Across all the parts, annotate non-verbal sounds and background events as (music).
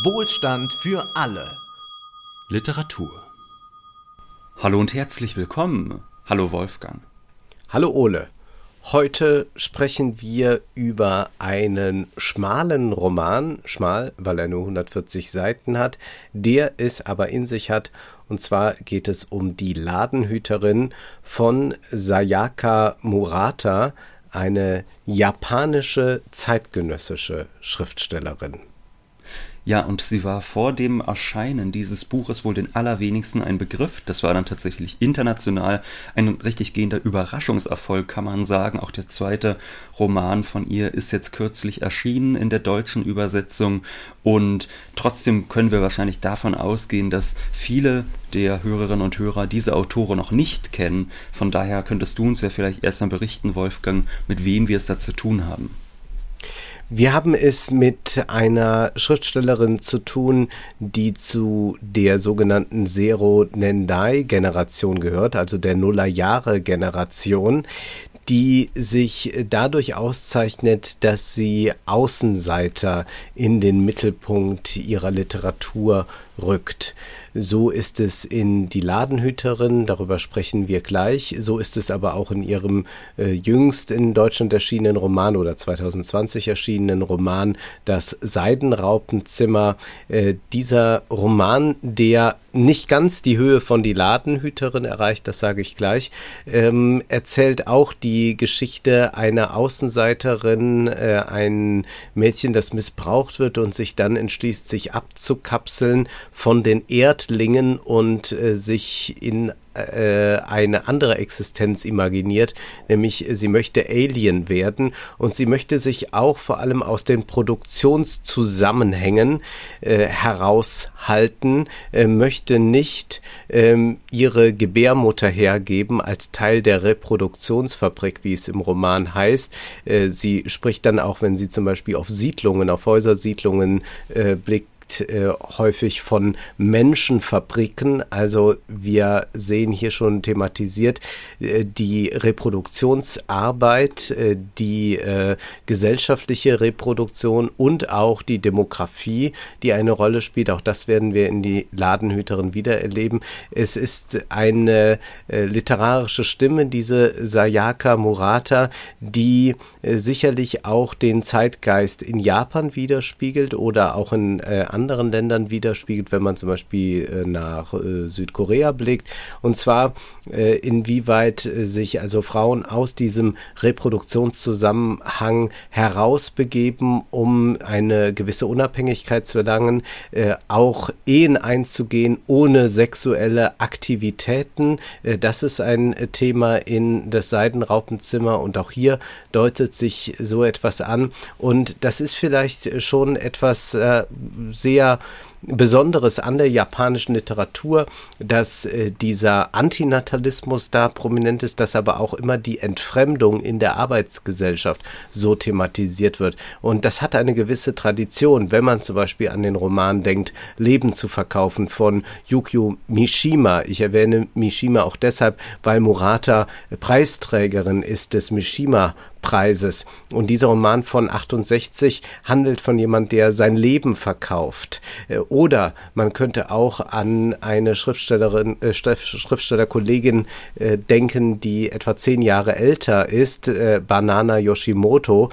Wohlstand für alle. Literatur. Hallo und herzlich willkommen. Hallo Wolfgang. Hallo Ole. Heute sprechen wir über einen schmalen Roman, schmal, weil er nur 140 Seiten hat, der es aber in sich hat. Und zwar geht es um die Ladenhüterin von Sayaka Murata, eine japanische zeitgenössische Schriftstellerin. Ja, und sie war vor dem Erscheinen dieses Buches wohl den allerwenigsten ein Begriff. Das war dann tatsächlich international ein richtig gehender Überraschungserfolg, kann man sagen. Auch der zweite Roman von ihr ist jetzt kürzlich erschienen in der deutschen Übersetzung. Und trotzdem können wir wahrscheinlich davon ausgehen, dass viele der Hörerinnen und Hörer diese Autore noch nicht kennen. Von daher könntest du uns ja vielleicht erst mal berichten, Wolfgang, mit wem wir es da zu tun haben. Wir haben es mit einer Schriftstellerin zu tun, die zu der sogenannten Zero Nendai Generation gehört, also der Nullerjahre Generation, die sich dadurch auszeichnet, dass sie Außenseiter in den Mittelpunkt ihrer Literatur rückt. So ist es in Die Ladenhüterin, darüber sprechen wir gleich. So ist es aber auch in ihrem äh, jüngst in Deutschland erschienenen Roman oder 2020 erschienenen Roman Das Seidenraupenzimmer. Äh, dieser Roman, der nicht ganz die Höhe von Die Ladenhüterin erreicht, das sage ich gleich, ähm, erzählt auch die Geschichte einer Außenseiterin, äh, ein Mädchen, das missbraucht wird und sich dann entschließt, sich abzukapseln von den Erdlingen und äh, sich in äh, eine andere Existenz imaginiert, nämlich sie möchte Alien werden und sie möchte sich auch vor allem aus den Produktionszusammenhängen äh, heraushalten, äh, möchte nicht ähm, ihre Gebärmutter hergeben als Teil der Reproduktionsfabrik, wie es im Roman heißt. Äh, sie spricht dann auch, wenn sie zum Beispiel auf Siedlungen, auf Häusersiedlungen äh, äh, häufig von Menschenfabriken. Also wir sehen hier schon thematisiert äh, die Reproduktionsarbeit, äh, die äh, gesellschaftliche Reproduktion und auch die Demografie, die eine Rolle spielt. Auch das werden wir in die Ladenhüterin wieder erleben. Es ist eine äh, literarische Stimme, diese Sayaka Murata, die äh, sicherlich auch den Zeitgeist in Japan widerspiegelt oder auch in anderen anderen Ländern widerspiegelt, wenn man zum Beispiel äh, nach äh, Südkorea blickt. Und zwar, äh, inwieweit sich also Frauen aus diesem Reproduktionszusammenhang herausbegeben, um eine gewisse Unabhängigkeit zu erlangen, auch Ehen einzugehen ohne sexuelle Aktivitäten. das ist ein Thema in das Seidenraupenzimmer und auch hier deutet sich so etwas an. Und das ist vielleicht schon etwas sehr Besonderes an der japanischen Literatur, dass äh, dieser Antinatalismus da prominent ist, dass aber auch immer die Entfremdung in der Arbeitsgesellschaft so thematisiert wird. Und das hat eine gewisse Tradition, wenn man zum Beispiel an den Roman denkt, Leben zu verkaufen von Yukio Mishima. Ich erwähne Mishima auch deshalb, weil Murata Preisträgerin ist des Mishima Preises. Und dieser Roman von 68 handelt von jemand, der sein Leben verkauft. Äh, oder man könnte auch an eine Schriftstellerin, äh, Schriftstellerkollegin äh, denken, die etwa zehn Jahre älter ist, Banana Yoshimoto,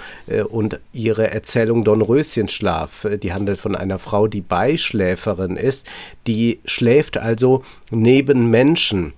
und ihre Erzählung Dornröschenschlaf. Äh, die handelt von einer Frau, die Beischläferin ist. Die schläft also neben Menschen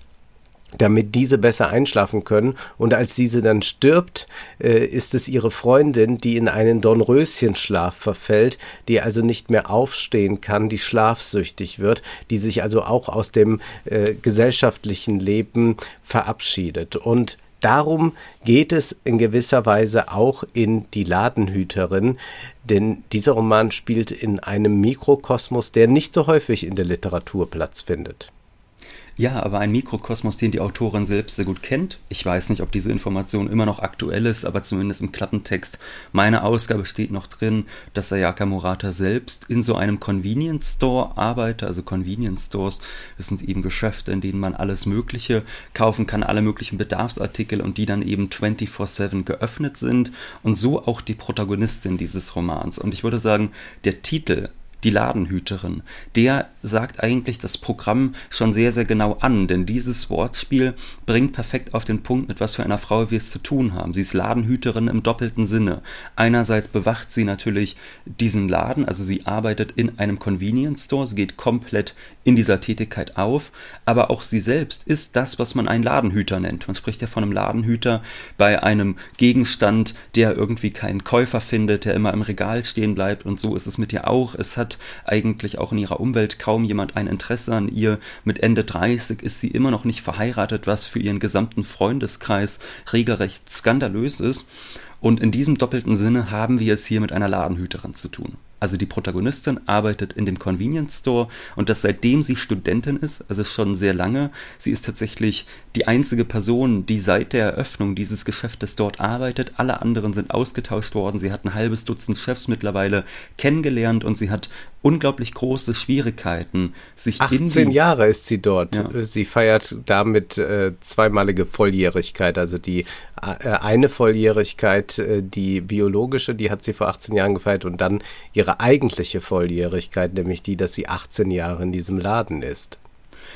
damit diese besser einschlafen können. Und als diese dann stirbt, äh, ist es ihre Freundin, die in einen Dornröschenschlaf verfällt, die also nicht mehr aufstehen kann, die schlafsüchtig wird, die sich also auch aus dem äh, gesellschaftlichen Leben verabschiedet. Und Darum geht es in gewisser Weise auch in Die Ladenhüterin, denn dieser Roman spielt in einem Mikrokosmos, der nicht so häufig in der Literatur Platz findet. Ja, aber ein Mikrokosmos, den die Autorin selbst sehr gut kennt. Ich weiß nicht, ob diese Information immer noch aktuell ist, aber zumindest im Klappentext meiner Ausgabe steht noch drin, dass Sayaka Murata selbst in so einem Convenience Store arbeitet. Also Convenience Stores, das sind eben Geschäfte, in denen man alles Mögliche kaufen kann, alle möglichen Bedarfsartikel und die dann eben 24-7 geöffnet sind. Und so auch die Protagonistin dieses Romans. Und ich würde sagen, der Titel die Ladenhüterin. Der sagt eigentlich das Programm schon sehr, sehr genau an, denn dieses Wortspiel bringt perfekt auf den Punkt, mit was für einer Frau wir es zu tun haben. Sie ist Ladenhüterin im doppelten Sinne. Einerseits bewacht sie natürlich diesen Laden, also sie arbeitet in einem Convenience Store, sie geht komplett in dieser Tätigkeit auf, aber auch sie selbst ist das, was man einen Ladenhüter nennt. Man spricht ja von einem Ladenhüter bei einem Gegenstand, der irgendwie keinen Käufer findet, der immer im Regal stehen bleibt und so ist es mit ihr auch. Es hat eigentlich auch in ihrer Umwelt kaum jemand ein Interesse an ihr. Mit Ende 30 ist sie immer noch nicht verheiratet, was für ihren gesamten Freundeskreis regelrecht skandalös ist. Und in diesem doppelten Sinne haben wir es hier mit einer Ladenhüterin zu tun. Also die Protagonistin arbeitet in dem Convenience Store und das seitdem sie Studentin ist, also schon sehr lange. Sie ist tatsächlich die einzige Person, die seit der Eröffnung dieses Geschäftes dort arbeitet. Alle anderen sind ausgetauscht worden. Sie hat ein halbes Dutzend Chefs mittlerweile kennengelernt und sie hat unglaublich große Schwierigkeiten, sich 18 in 18 Jahre ist sie dort. Ja. Sie feiert damit äh, zweimalige Volljährigkeit. Also die eine Volljährigkeit, äh, die biologische, die hat sie vor 18 Jahren gefeiert und dann ihre eigentliche Volljährigkeit, nämlich die, dass sie 18 Jahre in diesem Laden ist.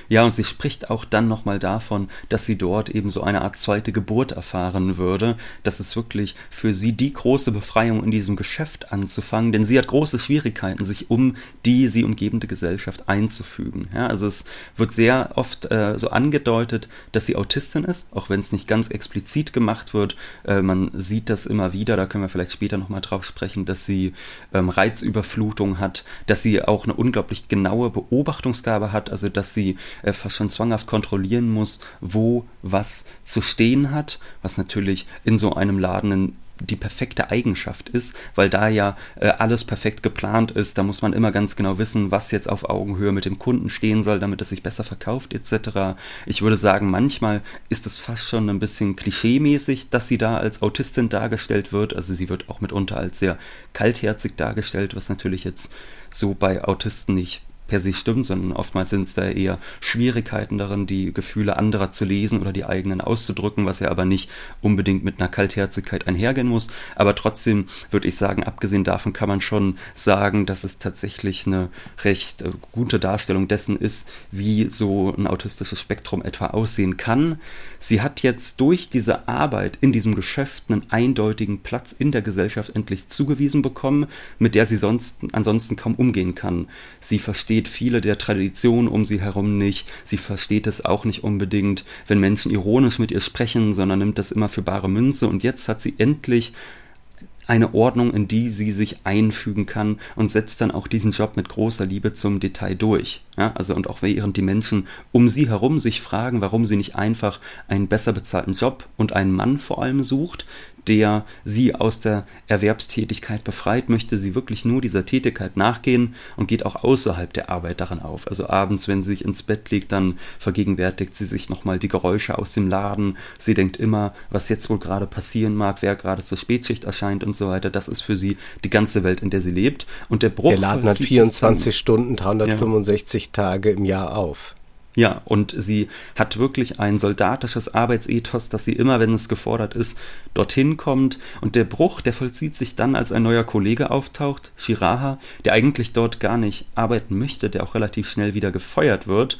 Ja, und sie spricht auch dann nochmal davon, dass sie dort eben so eine Art zweite Geburt erfahren würde. Das ist wirklich für sie die große Befreiung in diesem Geschäft anzufangen, denn sie hat große Schwierigkeiten, sich um die sie umgebende Gesellschaft einzufügen. Ja, also es wird sehr oft äh, so angedeutet, dass sie Autistin ist, auch wenn es nicht ganz explizit gemacht wird. Äh, man sieht das immer wieder, da können wir vielleicht später nochmal drauf sprechen, dass sie ähm, Reizüberflutung hat, dass sie auch eine unglaublich genaue Beobachtungsgabe hat, also dass sie äh, fast schon zwanghaft kontrollieren muss, wo was zu stehen hat, was natürlich in so einem Laden die perfekte Eigenschaft ist, weil da ja äh, alles perfekt geplant ist. Da muss man immer ganz genau wissen, was jetzt auf Augenhöhe mit dem Kunden stehen soll, damit es sich besser verkauft etc. Ich würde sagen, manchmal ist es fast schon ein bisschen klischeemäßig, dass sie da als Autistin dargestellt wird. Also sie wird auch mitunter als sehr kaltherzig dargestellt, was natürlich jetzt so bei Autisten nicht per se stimmt, sondern oftmals sind es da eher Schwierigkeiten darin, die Gefühle anderer zu lesen oder die eigenen auszudrücken, was ja aber nicht unbedingt mit einer Kaltherzigkeit einhergehen muss. Aber trotzdem würde ich sagen, abgesehen davon kann man schon sagen, dass es tatsächlich eine recht äh, gute Darstellung dessen ist, wie so ein autistisches Spektrum etwa aussehen kann. Sie hat jetzt durch diese Arbeit in diesem Geschäft einen eindeutigen Platz in der Gesellschaft endlich zugewiesen bekommen, mit der sie sonst ansonsten kaum umgehen kann. Sie versteht versteht viele der Traditionen um sie herum nicht. Sie versteht es auch nicht unbedingt, wenn Menschen ironisch mit ihr sprechen, sondern nimmt das immer für bare Münze. Und jetzt hat sie endlich eine Ordnung, in die sie sich einfügen kann und setzt dann auch diesen Job mit großer Liebe zum Detail durch. Ja, also und auch während die Menschen um sie herum sich fragen, warum sie nicht einfach einen besser bezahlten Job und einen Mann vor allem sucht, der sie aus der Erwerbstätigkeit befreit, möchte sie wirklich nur dieser Tätigkeit nachgehen und geht auch außerhalb der Arbeit daran auf. Also abends, wenn sie sich ins Bett legt, dann vergegenwärtigt sie sich nochmal die Geräusche aus dem Laden. Sie denkt immer, was jetzt wohl gerade passieren mag, wer gerade zur Spätschicht erscheint und so weiter. Das ist für sie die ganze Welt, in der sie lebt. Und der Bruch. Der Laden hat 24 Stunden, 365 ja. Tage im Jahr auf. Ja, und sie hat wirklich ein soldatisches Arbeitsethos, dass sie immer, wenn es gefordert ist, dorthin kommt. Und der Bruch, der vollzieht sich dann, als ein neuer Kollege auftaucht, Shiraha, der eigentlich dort gar nicht arbeiten möchte, der auch relativ schnell wieder gefeuert wird,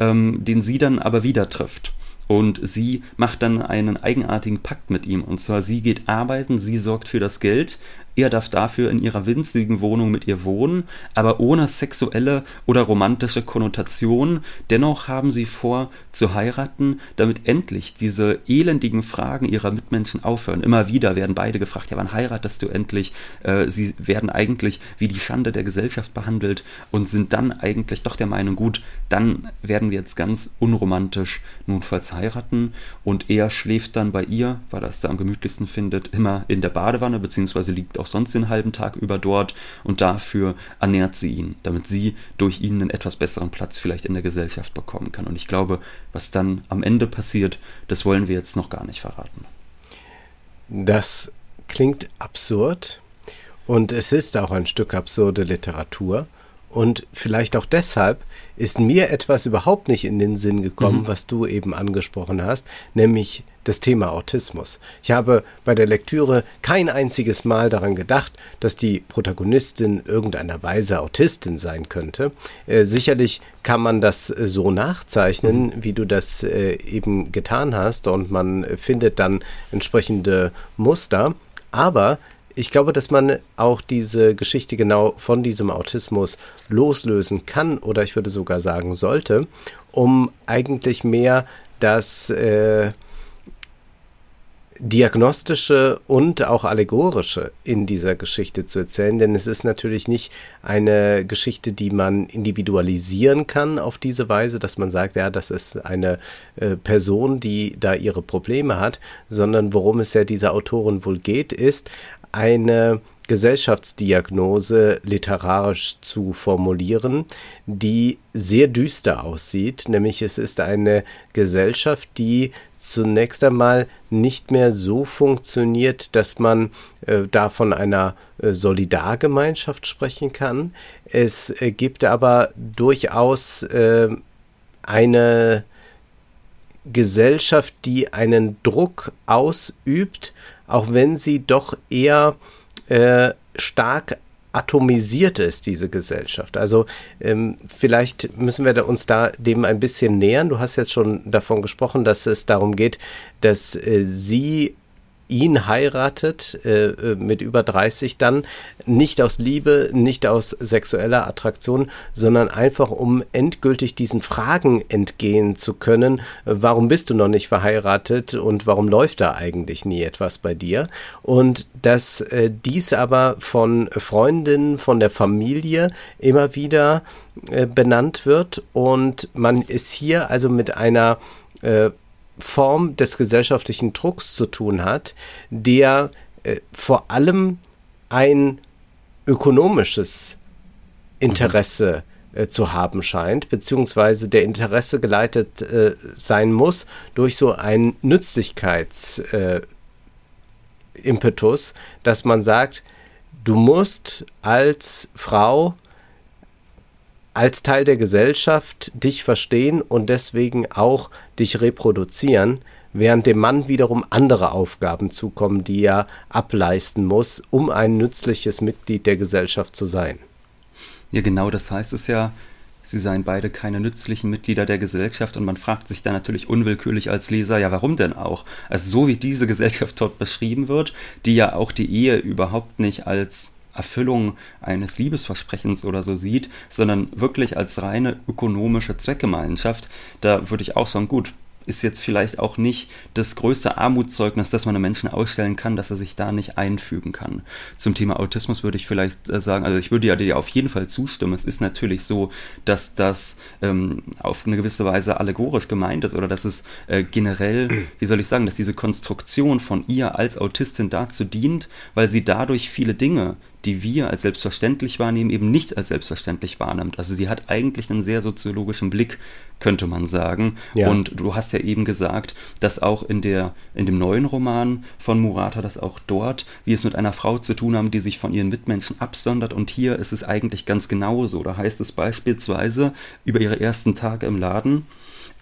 ähm, den sie dann aber wieder trifft. Und sie macht dann einen eigenartigen Pakt mit ihm. Und zwar, sie geht arbeiten, sie sorgt für das Geld, er darf dafür in ihrer winzigen Wohnung mit ihr wohnen, aber ohne sexuelle oder romantische Konnotation. Dennoch haben sie vor zu heiraten, damit endlich diese elendigen Fragen ihrer Mitmenschen aufhören. Immer wieder werden beide gefragt, ja, wann heiratest du endlich? Äh, sie werden eigentlich wie die Schande der Gesellschaft behandelt und sind dann eigentlich doch der Meinung, gut, dann werden wir jetzt ganz unromantisch notfalls heiraten und er schläft dann bei ihr, weil er es da am gemütlichsten findet, immer in der Badewanne, beziehungsweise liegt auch sonst den halben Tag über dort und dafür ernährt sie ihn, damit sie durch ihn einen etwas besseren Platz vielleicht in der Gesellschaft bekommen kann. Und ich glaube, was dann am Ende passiert, das wollen wir jetzt noch gar nicht verraten. Das klingt absurd und es ist auch ein Stück absurde Literatur. Und vielleicht auch deshalb ist mir etwas überhaupt nicht in den Sinn gekommen, mhm. was du eben angesprochen hast, nämlich das Thema Autismus. Ich habe bei der Lektüre kein einziges Mal daran gedacht, dass die Protagonistin irgendeiner Weise Autistin sein könnte. Äh, sicherlich kann man das äh, so nachzeichnen, mhm. wie du das äh, eben getan hast, und man findet dann entsprechende Muster. Aber ich glaube, dass man auch diese Geschichte genau von diesem Autismus loslösen kann oder ich würde sogar sagen sollte, um eigentlich mehr das äh, diagnostische und auch allegorische in dieser Geschichte zu erzählen, denn es ist natürlich nicht eine Geschichte, die man individualisieren kann auf diese Weise, dass man sagt, ja, das ist eine äh, Person, die da ihre Probleme hat, sondern worum es ja dieser Autorin wohl geht, ist eine Gesellschaftsdiagnose literarisch zu formulieren, die sehr düster aussieht, nämlich es ist eine Gesellschaft, die zunächst einmal nicht mehr so funktioniert, dass man äh, da von einer äh, Solidargemeinschaft sprechen kann. Es äh, gibt aber durchaus äh, eine Gesellschaft, die einen Druck ausübt, auch wenn sie doch eher äh, stark atomisiert ist, diese Gesellschaft. Also ähm, vielleicht müssen wir uns da dem ein bisschen nähern. Du hast jetzt schon davon gesprochen, dass es darum geht, dass äh, sie ihn heiratet, äh, äh mit über 30 dann, nicht aus Liebe, nicht aus sexueller Attraktion, sondern einfach um endgültig diesen Fragen entgehen zu können, warum bist du noch nicht verheiratet und warum läuft da eigentlich nie etwas bei dir? Und dass äh, dies aber von Freundinnen, von der Familie immer wieder äh, benannt wird und man ist hier also mit einer äh, Form des gesellschaftlichen Drucks zu tun hat, der äh, vor allem ein ökonomisches Interesse äh, zu haben scheint, beziehungsweise der Interesse geleitet äh, sein muss durch so einen Nützlichkeitsimpetus, äh, dass man sagt, du musst als Frau als Teil der Gesellschaft dich verstehen und deswegen auch dich reproduzieren, während dem Mann wiederum andere Aufgaben zukommen, die er ableisten muss, um ein nützliches Mitglied der Gesellschaft zu sein. Ja, genau, das heißt es ja, sie seien beide keine nützlichen Mitglieder der Gesellschaft und man fragt sich dann natürlich unwillkürlich als Leser, ja, warum denn auch? Also so wie diese Gesellschaft dort beschrieben wird, die ja auch die Ehe überhaupt nicht als Erfüllung eines Liebesversprechens oder so sieht, sondern wirklich als reine ökonomische Zweckgemeinschaft, da würde ich auch sagen, gut, ist jetzt vielleicht auch nicht das größte Armutszeugnis, das man einem Menschen ausstellen kann, dass er sich da nicht einfügen kann. Zum Thema Autismus würde ich vielleicht äh, sagen, also ich würde ja dir auf jeden Fall zustimmen. Es ist natürlich so, dass das ähm, auf eine gewisse Weise allegorisch gemeint ist oder dass es äh, generell, wie soll ich sagen, dass diese Konstruktion von ihr als Autistin dazu dient, weil sie dadurch viele Dinge die wir als selbstverständlich wahrnehmen, eben nicht als selbstverständlich wahrnimmt. Also sie hat eigentlich einen sehr soziologischen Blick, könnte man sagen. Ja. Und du hast ja eben gesagt, dass auch in der, in dem neuen Roman von Murata, dass auch dort wir es mit einer Frau zu tun haben, die sich von ihren Mitmenschen absondert. Und hier ist es eigentlich ganz genauso. Da heißt es beispielsweise über ihre ersten Tage im Laden,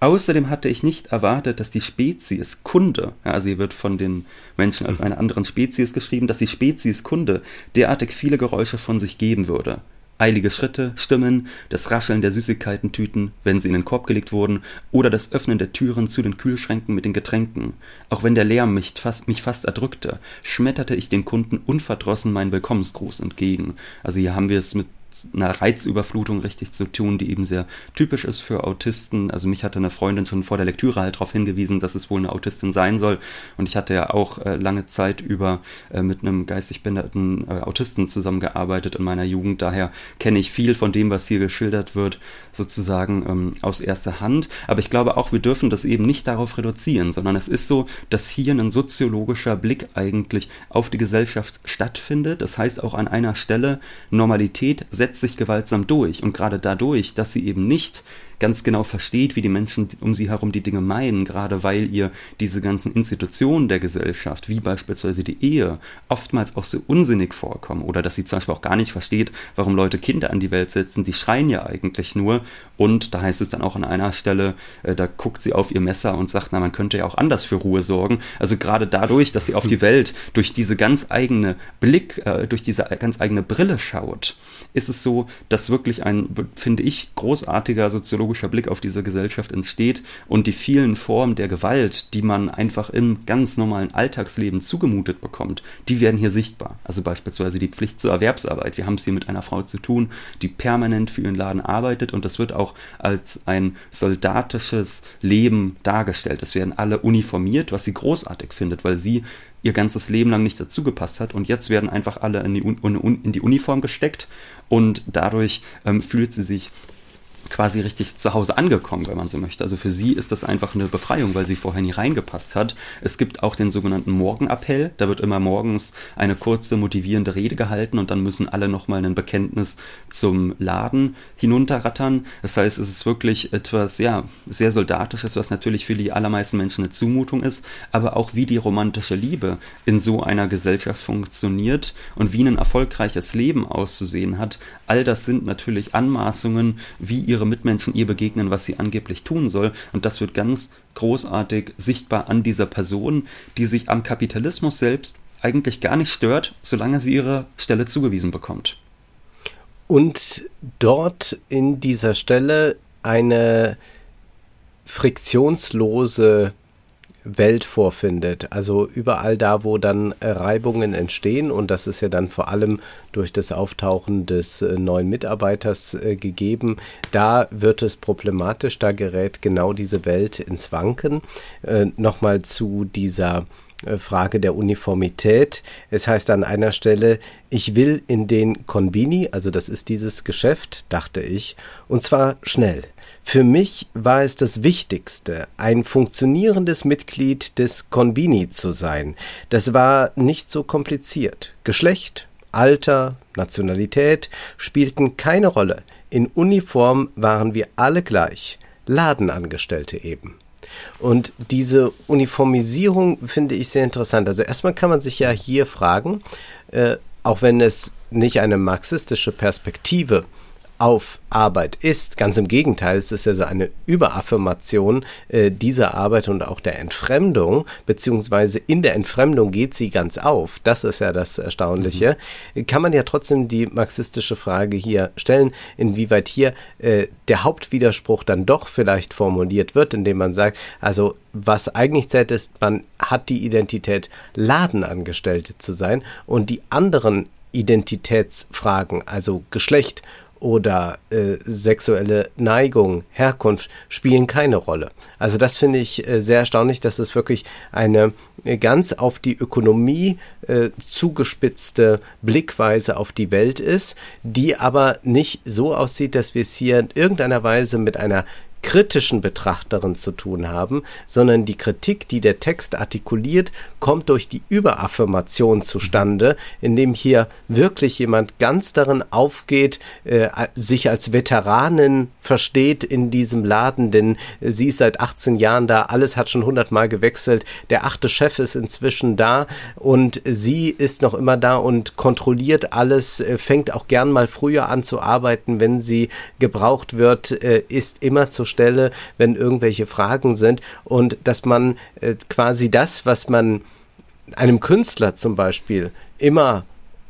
Außerdem hatte ich nicht erwartet, dass die Spezies Kunde, ja, also hier wird von den Menschen als einer anderen Spezies geschrieben, dass die Spezies Kunde derartig viele Geräusche von sich geben würde. Eilige Schritte, Stimmen, das Rascheln der Süßigkeitentüten, wenn sie in den Korb gelegt wurden, oder das Öffnen der Türen zu den Kühlschränken mit den Getränken. Auch wenn der Lärm mich fast, mich fast erdrückte, schmetterte ich den Kunden unverdrossen meinen Willkommensgruß entgegen. Also hier haben wir es mit einer Reizüberflutung richtig zu tun, die eben sehr typisch ist für Autisten. Also mich hatte eine Freundin schon vor der Lektüre halt darauf hingewiesen, dass es wohl eine Autistin sein soll. Und ich hatte ja auch äh, lange Zeit über äh, mit einem geistig behinderten äh, Autisten zusammengearbeitet in meiner Jugend. Daher kenne ich viel von dem, was hier geschildert wird, sozusagen ähm, aus erster Hand. Aber ich glaube auch, wir dürfen das eben nicht darauf reduzieren, sondern es ist so, dass hier ein soziologischer Blick eigentlich auf die Gesellschaft stattfindet. Das heißt auch an einer Stelle Normalität, setzt sich gewaltsam durch. Und gerade dadurch, dass sie eben nicht ganz genau versteht, wie die Menschen um sie herum die Dinge meinen, gerade weil ihr diese ganzen Institutionen der Gesellschaft, wie beispielsweise die Ehe, oftmals auch so unsinnig vorkommen. Oder dass sie zum Beispiel auch gar nicht versteht, warum Leute Kinder an die Welt setzen, die schreien ja eigentlich nur. Und da heißt es dann auch an einer Stelle, äh, da guckt sie auf ihr Messer und sagt, na, man könnte ja auch anders für Ruhe sorgen. Also gerade dadurch, dass sie auf die (laughs) Welt durch diese ganz eigene Blick, äh, durch diese ganz eigene Brille schaut, ist es so, dass wirklich ein, finde ich, großartiger soziologischer Blick auf diese Gesellschaft entsteht und die vielen Formen der Gewalt, die man einfach im ganz normalen Alltagsleben zugemutet bekommt, die werden hier sichtbar. Also beispielsweise die Pflicht zur Erwerbsarbeit. Wir haben es hier mit einer Frau zu tun, die permanent für ihren Laden arbeitet und das wird auch als ein soldatisches Leben dargestellt. Es werden alle uniformiert, was sie großartig findet, weil sie ihr ganzes Leben lang nicht dazugepasst hat und jetzt werden einfach alle in die, in die Uniform gesteckt und dadurch ähm, fühlt sie sich quasi richtig zu Hause angekommen, wenn man so möchte. Also für sie ist das einfach eine Befreiung, weil sie vorher nie reingepasst hat. Es gibt auch den sogenannten Morgenappell. Da wird immer morgens eine kurze motivierende Rede gehalten und dann müssen alle nochmal ein Bekenntnis zum Laden hinunterrattern. Das heißt, es ist wirklich etwas, ja, sehr soldatisches, was natürlich für die allermeisten Menschen eine Zumutung ist, aber auch wie die romantische Liebe in so einer Gesellschaft funktioniert und wie ein erfolgreiches Leben auszusehen hat. All das sind natürlich Anmaßungen, wie ihr ihre Mitmenschen ihr begegnen, was sie angeblich tun soll. Und das wird ganz großartig sichtbar an dieser Person, die sich am Kapitalismus selbst eigentlich gar nicht stört, solange sie ihre Stelle zugewiesen bekommt. Und dort in dieser Stelle eine friktionslose Welt vorfindet. Also überall da, wo dann Reibungen entstehen und das ist ja dann vor allem durch das Auftauchen des äh, neuen Mitarbeiters äh, gegeben, da wird es problematisch, da gerät genau diese Welt ins Wanken. Äh, Nochmal zu dieser äh, Frage der Uniformität. Es heißt an einer Stelle, ich will in den Konbini, also das ist dieses Geschäft, dachte ich, und zwar schnell. Für mich war es das Wichtigste, ein funktionierendes Mitglied des Konbini zu sein. Das war nicht so kompliziert. Geschlecht, Alter, Nationalität spielten keine Rolle. In Uniform waren wir alle gleich. Ladenangestellte eben. Und diese Uniformisierung finde ich sehr interessant. Also erstmal kann man sich ja hier fragen, äh, auch wenn es nicht eine marxistische Perspektive auf Arbeit ist. Ganz im Gegenteil, es ist ja so eine Überaffirmation äh, dieser Arbeit und auch der Entfremdung, beziehungsweise in der Entfremdung geht sie ganz auf. Das ist ja das Erstaunliche. Mhm. Kann man ja trotzdem die marxistische Frage hier stellen, inwieweit hier äh, der Hauptwiderspruch dann doch vielleicht formuliert wird, indem man sagt, also was eigentlich zählt ist, man hat die Identität Ladenangestellte zu sein und die anderen Identitätsfragen, also Geschlecht oder äh, sexuelle Neigung, Herkunft spielen keine Rolle. Also das finde ich äh, sehr erstaunlich, dass es wirklich eine äh, ganz auf die Ökonomie äh, zugespitzte Blickweise auf die Welt ist, die aber nicht so aussieht, dass wir es hier in irgendeiner Weise mit einer kritischen Betrachterin zu tun haben, sondern die Kritik, die der Text artikuliert, kommt durch die Überaffirmation zustande, indem hier wirklich jemand ganz darin aufgeht, äh, sich als Veteranin versteht in diesem Laden, denn sie ist seit 18 Jahren da, alles hat schon hundertmal gewechselt, der achte Chef ist inzwischen da und sie ist noch immer da und kontrolliert alles, äh, fängt auch gern mal früher an zu arbeiten, wenn sie gebraucht wird, äh, ist immer zur Stelle, wenn irgendwelche Fragen sind. Und dass man äh, quasi das, was man einem Künstler zum Beispiel immer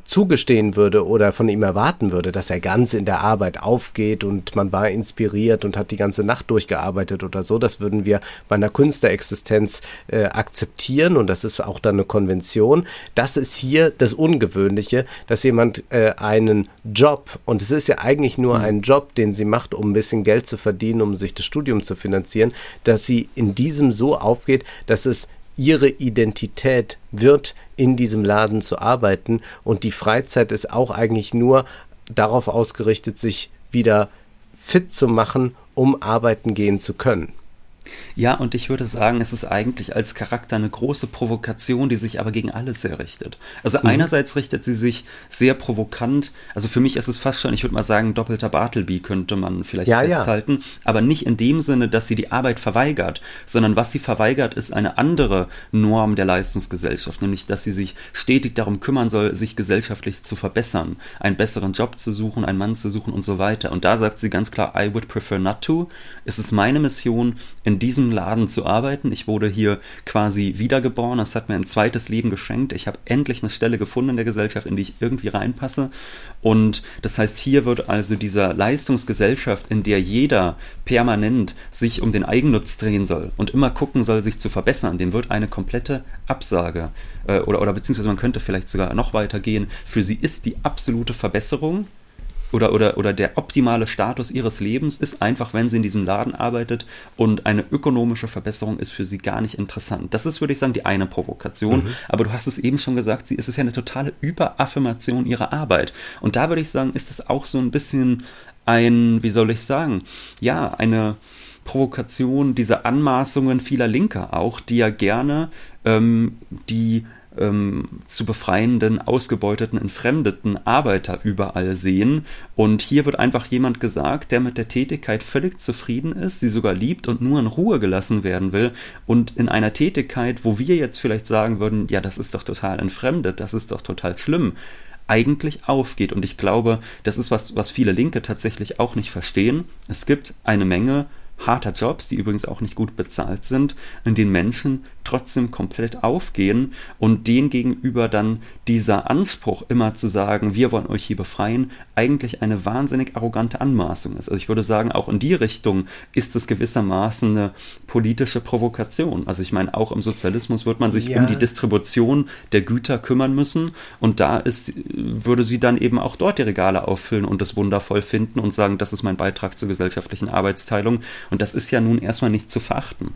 zugestehen würde oder von ihm erwarten würde, dass er ganz in der Arbeit aufgeht und man war inspiriert und hat die ganze Nacht durchgearbeitet oder so, das würden wir bei einer Künstlerexistenz äh, akzeptieren und das ist auch dann eine Konvention. Das ist hier das Ungewöhnliche, dass jemand äh, einen Job, und es ist ja eigentlich nur mhm. ein Job, den sie macht, um ein bisschen Geld zu verdienen, um sich das Studium zu finanzieren, dass sie in diesem so aufgeht, dass es ihre Identität wird, in diesem Laden zu arbeiten. Und die Freizeit ist auch eigentlich nur darauf ausgerichtet, sich wieder fit zu machen, um arbeiten gehen zu können. Ja, und ich würde sagen, es ist eigentlich als Charakter eine große Provokation, die sich aber gegen alles sehr richtet. Also mhm. einerseits richtet sie sich sehr provokant, also für mich ist es fast schon, ich würde mal sagen, doppelter Bartleby könnte man vielleicht ja, festhalten, ja. aber nicht in dem Sinne, dass sie die Arbeit verweigert, sondern was sie verweigert, ist eine andere Norm der Leistungsgesellschaft, nämlich dass sie sich stetig darum kümmern soll, sich gesellschaftlich zu verbessern, einen besseren Job zu suchen, einen Mann zu suchen und so weiter. Und da sagt sie ganz klar, I would prefer not to. Es ist meine Mission, in diesem Laden zu arbeiten. Ich wurde hier quasi wiedergeboren. Das hat mir ein zweites Leben geschenkt. Ich habe endlich eine Stelle gefunden in der Gesellschaft, in die ich irgendwie reinpasse. Und das heißt, hier wird also dieser Leistungsgesellschaft, in der jeder permanent sich um den Eigennutz drehen soll und immer gucken soll, sich zu verbessern, dem wird eine komplette Absage äh, oder, oder beziehungsweise man könnte vielleicht sogar noch weiter gehen. Für sie ist die absolute Verbesserung oder, oder, oder der optimale Status ihres Lebens ist einfach, wenn sie in diesem Laden arbeitet und eine ökonomische Verbesserung ist für sie gar nicht interessant. Das ist, würde ich sagen, die eine Provokation. Mhm. Aber du hast es eben schon gesagt, sie, es ist ja eine totale Überaffirmation ihrer Arbeit. Und da würde ich sagen, ist das auch so ein bisschen ein, wie soll ich sagen, ja, eine Provokation dieser Anmaßungen vieler Linker auch, die ja gerne ähm, die ähm, zu befreienden, ausgebeuteten, entfremdeten Arbeiter überall sehen. Und hier wird einfach jemand gesagt, der mit der Tätigkeit völlig zufrieden ist, sie sogar liebt und nur in Ruhe gelassen werden will. Und in einer Tätigkeit, wo wir jetzt vielleicht sagen würden, ja, das ist doch total entfremdet, das ist doch total schlimm, eigentlich aufgeht. Und ich glaube, das ist was, was viele Linke tatsächlich auch nicht verstehen. Es gibt eine Menge harter Jobs, die übrigens auch nicht gut bezahlt sind, in denen Menschen trotzdem komplett aufgehen und denen gegenüber dann dieser Anspruch immer zu sagen, wir wollen euch hier befreien, eigentlich eine wahnsinnig arrogante Anmaßung ist. Also ich würde sagen, auch in die Richtung ist es gewissermaßen eine politische Provokation. Also ich meine, auch im Sozialismus wird man sich ja. um die Distribution der Güter kümmern müssen und da ist, würde sie dann eben auch dort die Regale auffüllen und es wundervoll finden und sagen, das ist mein Beitrag zur gesellschaftlichen Arbeitsteilung und das ist ja nun erstmal nicht zu verachten.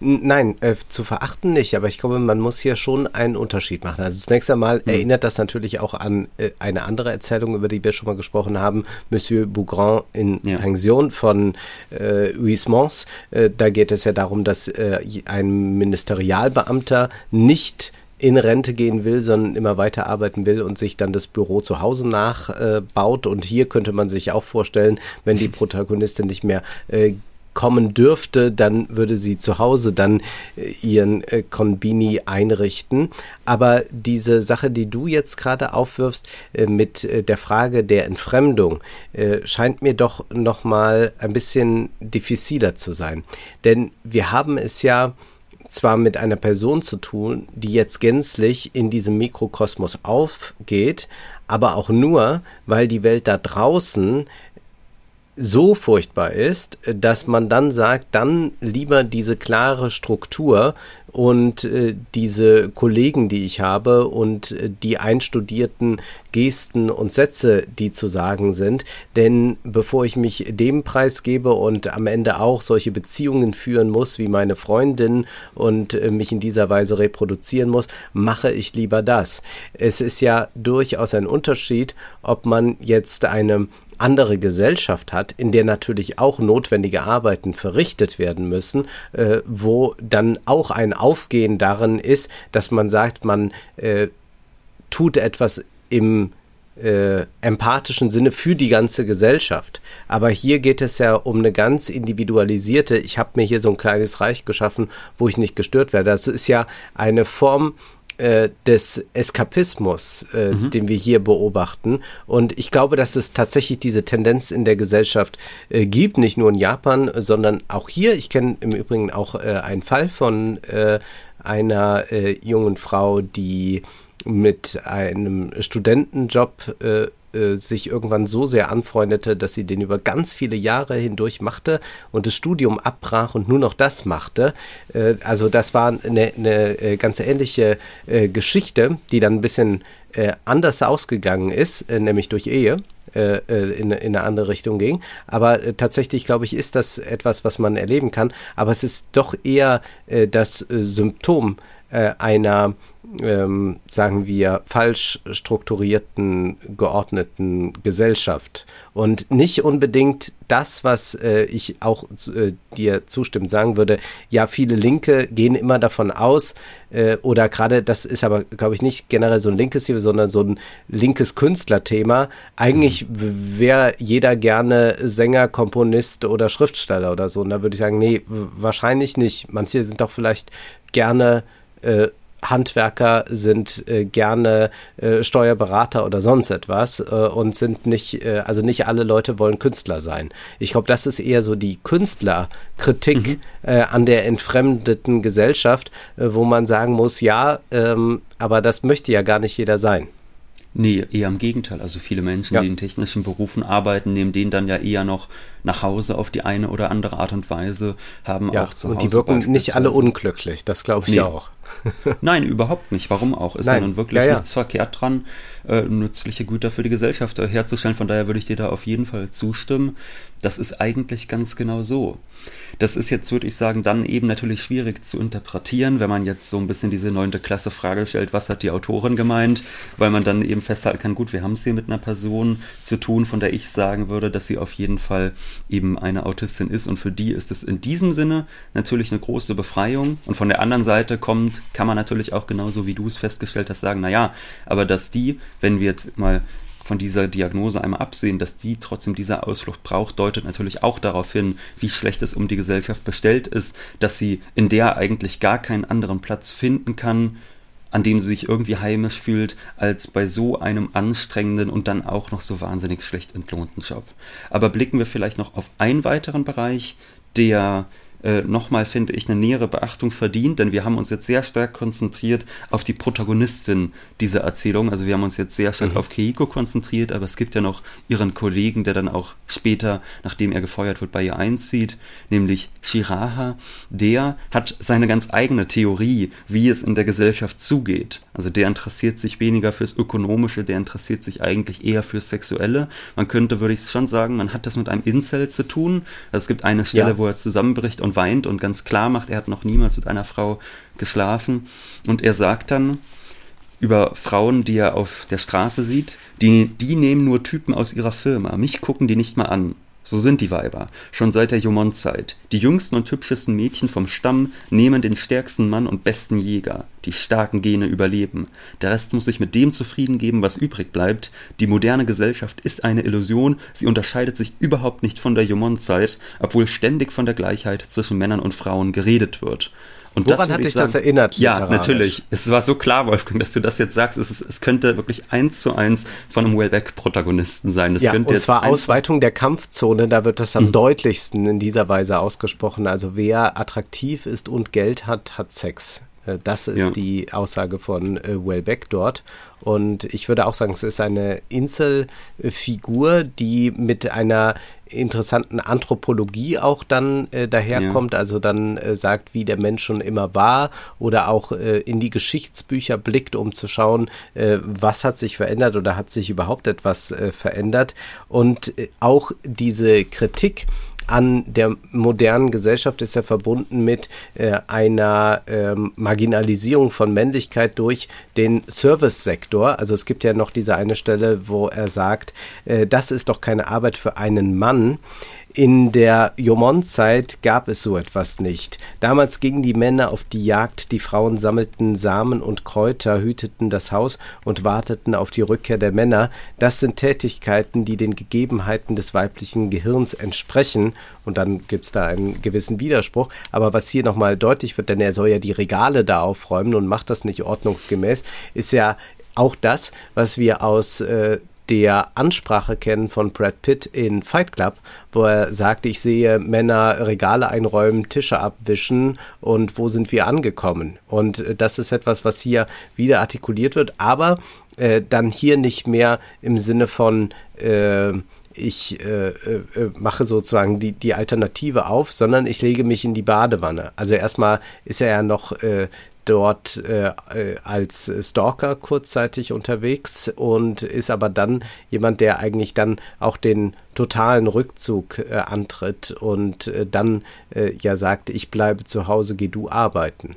Nein, äh, zu verachten nicht, aber ich glaube, man muss hier schon einen Unterschied machen. Also zunächst einmal mhm. erinnert das natürlich auch an äh, eine andere Erzählung, über die wir schon mal gesprochen haben, Monsieur Bougrand in ja. Pension von äh, Huismans. Äh, da geht es ja darum, dass äh, ein Ministerialbeamter nicht in Rente gehen will, sondern immer weiter arbeiten will und sich dann das Büro zu Hause nachbaut. Und hier könnte man sich auch vorstellen, wenn die (laughs) Protagonistin nicht mehr äh, kommen dürfte, dann würde sie zu Hause dann äh, ihren äh, Konbini einrichten. Aber diese Sache, die du jetzt gerade aufwirfst äh, mit äh, der Frage der Entfremdung, äh, scheint mir doch noch mal ein bisschen diffiziler zu sein. Denn wir haben es ja zwar mit einer Person zu tun, die jetzt gänzlich in diesem Mikrokosmos aufgeht, aber auch nur, weil die Welt da draußen so furchtbar ist, dass man dann sagt, dann lieber diese klare Struktur und äh, diese Kollegen, die ich habe und äh, die einstudierten Gesten und Sätze, die zu sagen sind. Denn bevor ich mich dem preisgebe und am Ende auch solche Beziehungen führen muss wie meine Freundin und äh, mich in dieser Weise reproduzieren muss, mache ich lieber das. Es ist ja durchaus ein Unterschied, ob man jetzt eine andere Gesellschaft hat, in der natürlich auch notwendige Arbeiten verrichtet werden müssen, äh, wo dann auch ein Aufgehen darin ist, dass man sagt, man äh, tut etwas im äh, empathischen Sinne für die ganze Gesellschaft. Aber hier geht es ja um eine ganz individualisierte, ich habe mir hier so ein kleines Reich geschaffen, wo ich nicht gestört werde. Das ist ja eine Form äh, des Eskapismus, äh, mhm. den wir hier beobachten. Und ich glaube, dass es tatsächlich diese Tendenz in der Gesellschaft äh, gibt, nicht nur in Japan, sondern auch hier. Ich kenne im Übrigen auch äh, einen Fall von äh, einer jungen Frau, die mit einem Studentenjob äh, sich irgendwann so sehr anfreundete, dass sie den über ganz viele Jahre hindurch machte und das Studium abbrach und nur noch das machte. Äh, also das war eine, eine äh, ganz ähnliche äh, Geschichte, die dann ein bisschen äh, anders ausgegangen ist, nämlich durch Ehe. In, in, eine andere Richtung ging. Aber äh, tatsächlich, glaube ich, ist das etwas, was man erleben kann. Aber es ist doch eher äh, das Symptom äh, einer ähm, sagen wir, falsch strukturierten, geordneten Gesellschaft. Und nicht unbedingt das, was äh, ich auch äh, dir zustimmend sagen würde, ja, viele Linke gehen immer davon aus, äh, oder gerade, das ist aber, glaube ich, nicht generell so ein linkes Thema, sondern so ein linkes Künstlerthema. Eigentlich mhm. wäre jeder gerne Sänger, Komponist oder Schriftsteller oder so. Und da würde ich sagen, nee, wahrscheinlich nicht. Manche sind doch vielleicht gerne äh, Handwerker sind äh, gerne äh, Steuerberater oder sonst etwas äh, und sind nicht, äh, also nicht alle Leute wollen Künstler sein. Ich glaube, das ist eher so die Künstlerkritik mhm. Äh, an der entfremdeten Gesellschaft, wo man sagen muss, ja, ähm, aber das möchte ja gar nicht jeder sein. Nee, eher im Gegenteil. Also viele Menschen, ja. die in technischen Berufen arbeiten, nehmen den dann ja eher noch nach Hause auf die eine oder andere Art und Weise, haben ja, auch zu Hause. Und die wirken nicht alle unglücklich, das glaube ich nee. auch. Nein, überhaupt nicht. Warum auch? Ist Nein. ja nun wirklich ja, nichts verkehrt dran, äh, nützliche Güter für die Gesellschaft herzustellen. Von daher würde ich dir da auf jeden Fall zustimmen. Das ist eigentlich ganz genau so. Das ist jetzt, würde ich sagen, dann eben natürlich schwierig zu interpretieren, wenn man jetzt so ein bisschen diese neunte Klasse Frage stellt, was hat die Autorin gemeint, weil man dann eben festhalten kann, gut, wir haben es hier mit einer Person zu tun, von der ich sagen würde, dass sie auf jeden Fall eben eine Autistin ist und für die ist es in diesem Sinne natürlich eine große Befreiung und von der anderen Seite kommt, kann man natürlich auch genauso wie du es festgestellt hast sagen, naja, aber dass die, wenn wir jetzt mal von dieser Diagnose einmal absehen, dass die trotzdem diese Ausflucht braucht, deutet natürlich auch darauf hin, wie schlecht es um die Gesellschaft bestellt ist, dass sie in der eigentlich gar keinen anderen Platz finden kann, an dem sie sich irgendwie heimisch fühlt, als bei so einem anstrengenden und dann auch noch so wahnsinnig schlecht entlohnten Job. Aber blicken wir vielleicht noch auf einen weiteren Bereich, der äh, nochmal, finde ich, eine nähere Beachtung verdient, denn wir haben uns jetzt sehr stark konzentriert auf die Protagonistin dieser Erzählung. Also wir haben uns jetzt sehr stark mhm. auf Keiko konzentriert, aber es gibt ja noch ihren Kollegen, der dann auch später, nachdem er gefeuert wird, bei ihr einzieht, nämlich Shiraha. Der hat seine ganz eigene Theorie, wie es in der Gesellschaft zugeht. Also der interessiert sich weniger fürs Ökonomische, der interessiert sich eigentlich eher fürs Sexuelle. Man könnte, würde ich schon sagen, man hat das mit einem Incel zu tun. Also es gibt eine Stelle, ja. wo er zusammenbricht und weint und ganz klar macht, er hat noch niemals mit einer Frau geschlafen. Und er sagt dann über Frauen, die er auf der Straße sieht, die, die nehmen nur Typen aus ihrer Firma. Mich gucken die nicht mal an. So sind die Weiber, schon seit der Jomont-Zeit. Die jüngsten und hübschesten Mädchen vom Stamm nehmen den stärksten Mann und besten Jäger. Die starken Gene überleben. Der Rest muss sich mit dem zufrieden geben, was übrig bleibt. Die moderne Gesellschaft ist eine Illusion, sie unterscheidet sich überhaupt nicht von der Jomont-Zeit, obwohl ständig von der Gleichheit zwischen Männern und Frauen geredet wird. Und Woran hat dich das erinnert? Ja, natürlich. Es war so klar, Wolfgang, dass du das jetzt sagst. Es, ist, es könnte wirklich eins zu eins von einem Wellbeck-Protagonisten sein. Das ja, und zwar Ausweitung der Kampfzone, da wird das am mhm. deutlichsten in dieser Weise ausgesprochen. Also wer attraktiv ist und Geld hat, hat Sex. Äh, das ist ja. die Aussage von äh, Wellbeck dort. Und ich würde auch sagen, es ist eine Inselfigur, die mit einer interessanten Anthropologie auch dann äh, daherkommt, ja. also dann äh, sagt, wie der Mensch schon immer war oder auch äh, in die Geschichtsbücher blickt, um zu schauen, äh, was hat sich verändert oder hat sich überhaupt etwas verändert. Und auch diese Kritik, an der modernen Gesellschaft ist ja verbunden mit äh, einer ähm, Marginalisierung von Männlichkeit durch den Service-Sektor. Also es gibt ja noch diese eine Stelle, wo er sagt, äh, das ist doch keine Arbeit für einen Mann. In der Jomon-Zeit gab es so etwas nicht. Damals gingen die Männer auf die Jagd, die Frauen sammelten Samen und Kräuter, hüteten das Haus und warteten auf die Rückkehr der Männer. Das sind Tätigkeiten, die den Gegebenheiten des weiblichen Gehirns entsprechen. Und dann gibt es da einen gewissen Widerspruch. Aber was hier nochmal deutlich wird, denn er soll ja die Regale da aufräumen und macht das nicht ordnungsgemäß, ist ja auch das, was wir aus äh, der Ansprache kennen von Brad Pitt in Fight Club, wo er sagt, ich sehe Männer Regale einräumen, Tische abwischen und wo sind wir angekommen? Und äh, das ist etwas, was hier wieder artikuliert wird, aber äh, dann hier nicht mehr im Sinne von äh, ich äh, äh, mache sozusagen die, die Alternative auf, sondern ich lege mich in die Badewanne. Also erstmal ist er ja noch äh, dort äh, äh, als Stalker kurzzeitig unterwegs und ist aber dann jemand, der eigentlich dann auch den totalen Rückzug äh, antritt und äh, dann äh, ja sagt, ich bleibe zu Hause, geh du arbeiten.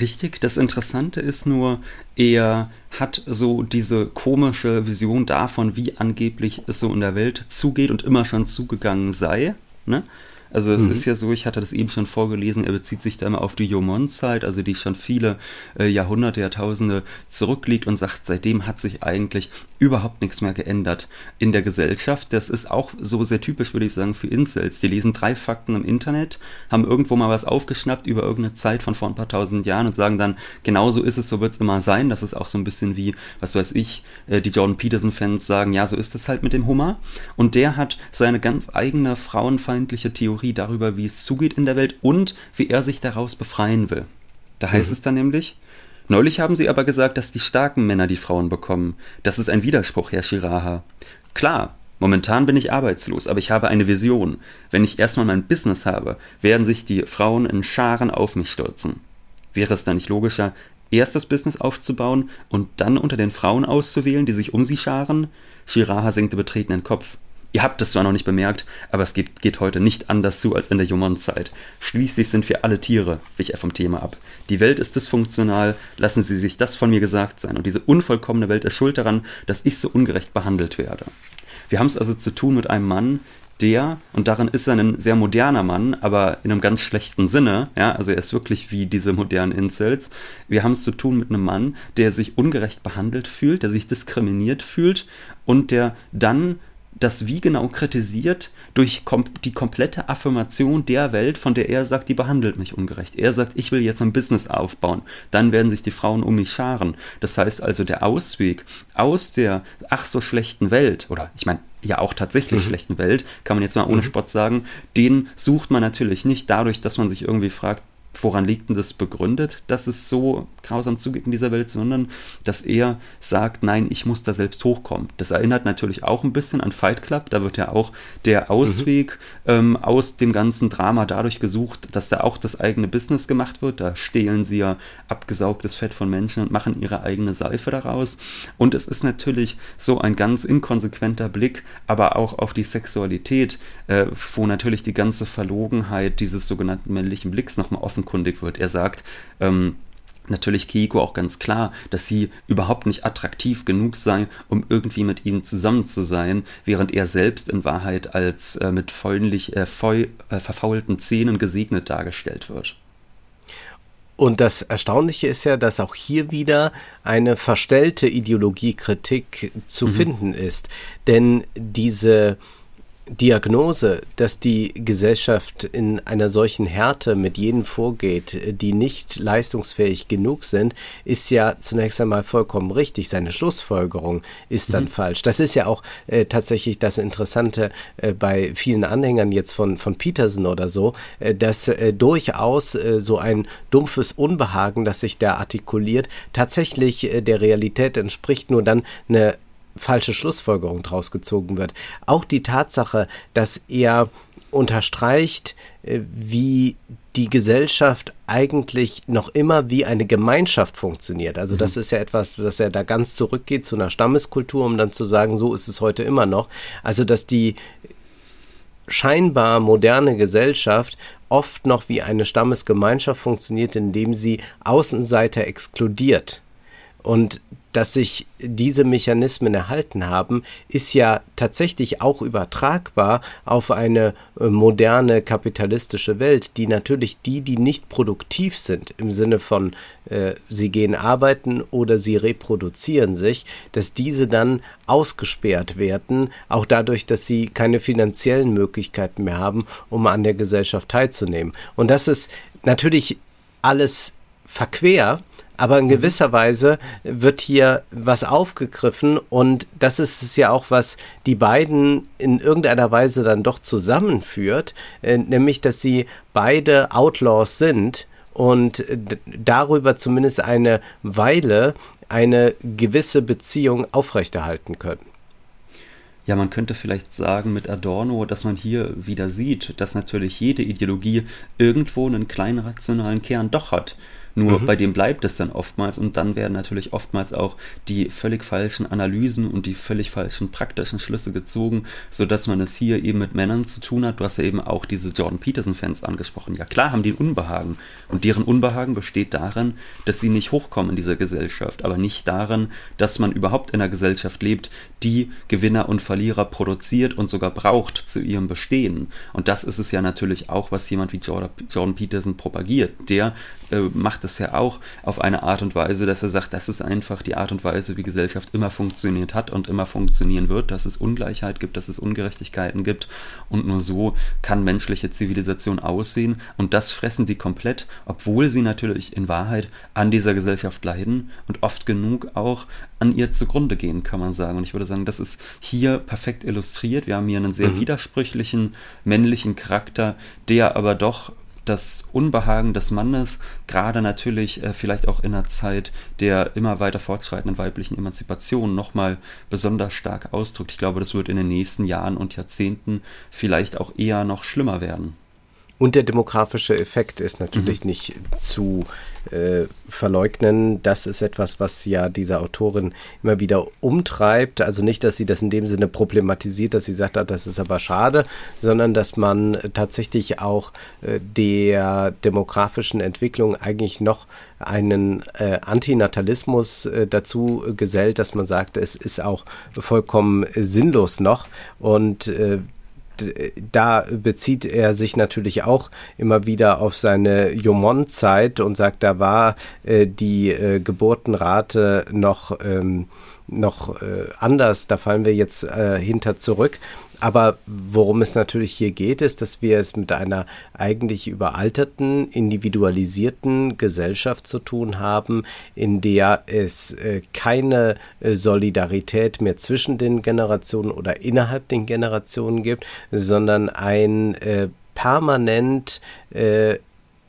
Richtig, das Interessante ist nur, er hat so diese komische Vision davon, wie angeblich es so in der Welt zugeht und immer schon zugegangen sei. Ne? Also es mhm. ist ja so, ich hatte das eben schon vorgelesen, er bezieht sich da immer auf die Jomon-Zeit, also die schon viele äh, Jahrhunderte, Jahrtausende zurückliegt und sagt, seitdem hat sich eigentlich überhaupt nichts mehr geändert in der Gesellschaft. Das ist auch so sehr typisch, würde ich sagen, für Incels. Die lesen drei Fakten im Internet, haben irgendwo mal was aufgeschnappt über irgendeine Zeit von vor ein paar tausend Jahren und sagen dann, genau so ist es, so wird es immer sein. Das ist auch so ein bisschen wie, was weiß ich, äh, die Jordan Peterson-Fans sagen, ja, so ist es halt mit dem Hummer. Und der hat seine ganz eigene frauenfeindliche Theorie darüber, wie es zugeht in der Welt und wie er sich daraus befreien will. Da heißt mhm. es dann nämlich, Neulich haben Sie aber gesagt, dass die starken Männer die Frauen bekommen. Das ist ein Widerspruch, Herr Shiraha. Klar, momentan bin ich arbeitslos, aber ich habe eine Vision. Wenn ich erstmal mein Business habe, werden sich die Frauen in Scharen auf mich stürzen. Wäre es dann nicht logischer, erst das Business aufzubauen und dann unter den Frauen auszuwählen, die sich um sie scharen? Shiraha senkte betreten den Kopf. Ihr habt es zwar noch nicht bemerkt, aber es geht, geht heute nicht anders zu als in der Jungmann-Zeit. Schließlich sind wir alle Tiere, wich er vom Thema ab. Die Welt ist dysfunktional, lassen Sie sich das von mir gesagt sein. Und diese unvollkommene Welt ist schuld daran, dass ich so ungerecht behandelt werde. Wir haben es also zu tun mit einem Mann, der, und darin ist er ein sehr moderner Mann, aber in einem ganz schlechten Sinne, ja, also er ist wirklich wie diese modernen Incels. Wir haben es zu tun mit einem Mann, der sich ungerecht behandelt fühlt, der sich diskriminiert fühlt und der dann das wie genau kritisiert durch kom die komplette Affirmation der Welt, von der er sagt, die behandelt mich ungerecht. Er sagt, ich will jetzt ein Business aufbauen. Dann werden sich die Frauen um mich scharen. Das heißt also, der Ausweg aus der ach so schlechten Welt, oder ich meine, ja auch tatsächlich mhm. schlechten Welt, kann man jetzt mal ohne mhm. Spott sagen, den sucht man natürlich nicht dadurch, dass man sich irgendwie fragt, woran liegt denn das begründet, dass es so grausam zugeht in dieser Welt, sondern dass er sagt, nein, ich muss da selbst hochkommen. Das erinnert natürlich auch ein bisschen an Fight Club, da wird ja auch der Ausweg mhm. ähm, aus dem ganzen Drama dadurch gesucht, dass da auch das eigene Business gemacht wird. Da stehlen sie ja abgesaugtes Fett von Menschen und machen ihre eigene Seife daraus. Und es ist natürlich so ein ganz inkonsequenter Blick, aber auch auf die Sexualität, äh, wo natürlich die ganze Verlogenheit dieses sogenannten männlichen Blicks nochmal offen offenkundig wird. Er sagt, ähm, natürlich Keiko auch ganz klar, dass sie überhaupt nicht attraktiv genug sei, um irgendwie mit ihm zusammen zu sein, während er selbst in Wahrheit als äh, mit fäullich, äh, feu, äh, verfaulten Zähnen gesegnet dargestellt wird. Und das Erstaunliche ist ja, dass auch hier wieder eine verstellte Ideologiekritik zu mhm. finden ist. Denn diese Diagnose, dass die Gesellschaft in einer solchen Härte mit jenen vorgeht, die nicht leistungsfähig genug sind, ist ja zunächst einmal vollkommen richtig. Seine Schlussfolgerung ist dann mhm. falsch. Das ist ja auch äh, tatsächlich das Interessante äh, bei vielen Anhängern jetzt von, von Peterson oder so, äh, dass äh, durchaus äh, so ein dumpfes Unbehagen, das sich da artikuliert, tatsächlich äh, der Realität entspricht, nur dann eine falsche Schlussfolgerung draus gezogen wird. Auch die Tatsache, dass er unterstreicht, äh, wie die Gesellschaft eigentlich noch immer wie eine Gemeinschaft funktioniert. Also das mhm. ist ja etwas, dass er da ganz zurückgeht zu einer Stammeskultur, um dann zu sagen, so ist es heute immer noch. Also dass die scheinbar moderne Gesellschaft oft noch wie eine Stammesgemeinschaft funktioniert, indem sie Außenseiter exkludiert. Und dass sich diese Mechanismen erhalten haben, ist ja tatsächlich auch übertragbar auf eine äh, moderne kapitalistische Welt, die natürlich die, die nicht produktiv sind, im Sinne von äh, sie gehen arbeiten oder sie reproduzieren sich, dass diese dann ausgesperrt werden, auch dadurch, dass sie keine finanziellen Möglichkeiten mehr haben, um an der Gesellschaft teilzunehmen. Und das ist natürlich alles verquer, aber in mhm. gewisser Weise wird hier was aufgegriffen und das ist es ja auch, was die beiden in irgendeiner Weise dann doch zusammenführt, äh, nämlich dass sie beide Outlaws sind und darüber zumindest eine Weile eine gewisse Beziehung aufrechterhalten können. Ja, man könnte vielleicht sagen mit Adorno, dass man hier wieder sieht, dass natürlich jede Ideologie irgendwo einen kleinen rationalen Kern doch hat Nur mhm. bei dem bleibt es dann oftmals und dann werden natürlich oftmals auch die völlig falschen Analysen und die völlig falschen praktischen Schlüsse gezogen, sodass man es hier eben mit Männern zu tun hat. Du hast ja eben auch diese Jordan Peterson-Fans angesprochen. Ja klar haben die ein Unbehagen und deren Unbehagen besteht darin, dass sie nicht hochkommen in dieser Gesellschaft, aber nicht darin, dass man überhaupt in einer Gesellschaft lebt, die Gewinner und Verlierer produziert und sogar braucht zu ihrem Bestehen. Und das ist es ja natürlich auch, was jemand wie Jordan, Peterson propagiert. Der äh, macht es ja auch auf eine Art und Weise, dass er sagt, das ist einfach die Art und Weise, wie Gesellschaft immer funktioniert hat und immer funktionieren wird, dass es Ungleichheit gibt, dass es Ungerechtigkeiten gibt und nur so kann menschliche Zivilisation aussehen und das fressen die komplett, obwohl sie natürlich in Wahrheit an dieser Gesellschaft leiden und oft genug auch an ihr zugrunde gehen, kann man sagen. Und ich würde sagen, das ist hier perfekt illustriert. Wir haben hier einen sehr mhm. widersprüchlichen männlichen Charakter, der aber doch das Unbehagen des Mannes, gerade natürlich äh, vielleicht auch in einer Zeit der immer weiter fortschreitenden weiblichen Emanzipation nochmal besonders stark ausdrückt. Ich glaube, das wird in den nächsten Jahren und Jahrzehnten vielleicht auch eher noch schlimmer werden. Und der demografische Effekt ist natürlich mhm. nicht zu äh, verleugnen. Das ist etwas, was ja diese Autorin immer wieder umtreibt. Also nicht, dass sie das in dem Sinne problematisiert, dass sie sagt, ah, das ist aber schade, sondern dass man tatsächlich auch äh, der demografischen Entwicklung eigentlich noch einen äh, Antinatalismus äh, dazu gesellt, dass man sagt, es ist auch vollkommen sinnlos noch. Und äh, da bezieht er sich natürlich auch immer wieder auf seine Jomon-Zeit und sagt, da war äh, die äh, Geburtenrate noch, ähm, noch äh, anders, da fallen wir jetzt äh, hinter zurück. Aber worum es natürlich hier geht, ist, dass wir es mit einer eigentlich überalterten, individualisierten Gesellschaft zu tun haben, in der es äh, keine äh, Solidarität mehr zwischen den Generationen oder innerhalb den Generationen gibt, sondern ein äh, permanent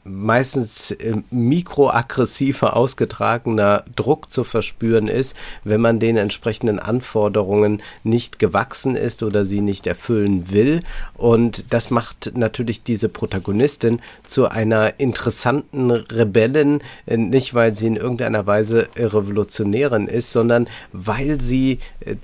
meistens äh, mikroaggressiver ausgetragener Druck zu verspüren ist, wenn man den entsprechenden Anforderungen nicht gewachsen ist oder sie nicht erfüllen will. Und das macht natürlich diese Protagonistin zu einer interessanten Rebellin, äh, nicht weil sie in irgendeiner Weise Revolutionärin ist, sondern weil sie äh,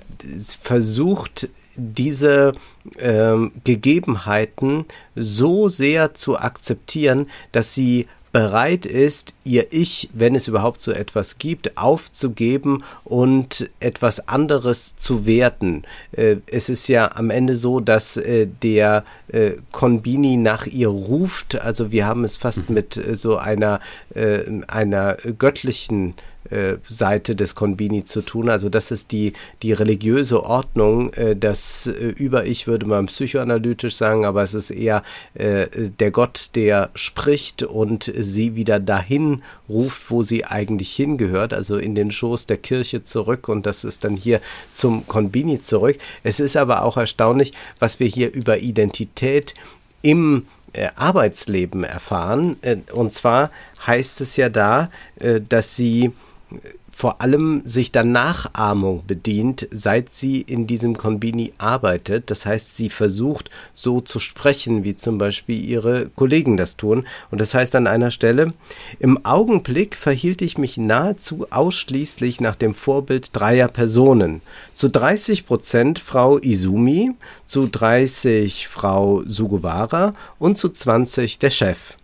versucht, diese ähm, Gegebenheiten so sehr zu akzeptieren, dass sie bereit ist, ihr Ich, wenn es überhaupt so etwas gibt, aufzugeben und etwas anderes zu werten. Äh, es ist ja am Ende so, dass äh, der äh, Konbini nach ihr ruft. Also wir haben es fast mhm. mit äh, so einer, äh, einer göttlichen äh, Seite des Konbini zu tun. Also das ist die, die religiöse Ordnung. Äh, das äh, Über-Ich würde man psychoanalytisch sagen, aber es ist eher äh, der Gott, der spricht und sie wieder dahin ruft, wo sie eigentlich hingehört, also in den Schoß der Kirche zurück und das ist dann hier zum Konbini zurück. Es ist aber auch erstaunlich, was wir hier über Identität im äh, Arbeitsleben erfahren. Äh, und zwar heißt es ja da, äh, dass sie vor allem sich der Nachahmung bedient, seit sie in diesem Konbini arbeitet. Das heißt, sie versucht so zu sprechen, wie zum Beispiel ihre Kollegen das tun. Und das heißt an einer Stelle, im Augenblick verhielt ich mich nahezu ausschließlich nach dem Vorbild dreier Personen. Zu 30 Prozent Frau Izumi, zu 30 Frau Sugawara und zu 20 der Chef.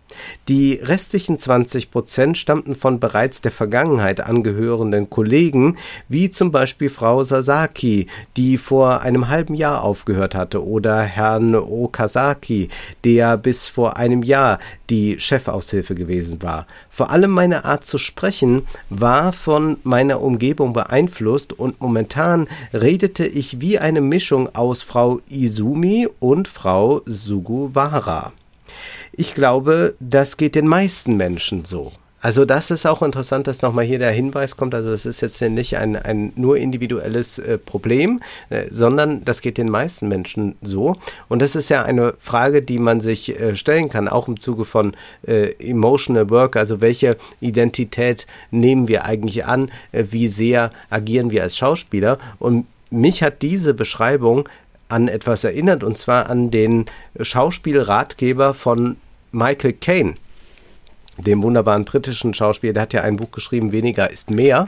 Die restlichen 20 Prozent stammten von bereits der Vergangenheit angehörenden Kollegen, wie zum Beispiel Frau Sasaki, die vor einem halben Jahr aufgehört hatte, oder Herrn Okazaki, der bis vor einem Jahr die Chefaushilfe gewesen war. Vor allem meine Art zu sprechen war von meiner Umgebung beeinflusst und momentan redete ich wie eine Mischung aus Frau Izumi und Frau Sugawara. Ich glaube, das geht den meisten Menschen so. Also das ist auch interessant, dass nochmal hier der Hinweis kommt. Also das ist jetzt nicht ein, ein nur individuelles äh, Problem, äh, sondern das geht den meisten Menschen so. Und das ist ja eine Frage, die man sich äh, stellen kann, auch im Zuge von äh, Emotional Work. Also welche Identität nehmen wir eigentlich an? Äh, wie sehr agieren wir als Schauspieler? Und mich hat diese Beschreibung an etwas erinnert, und zwar an den Schauspielratgeber von Michael Caine. dem wunderbaren britischen Schauspieler, der hat ja ein Buch geschrieben, Weniger ist mehr.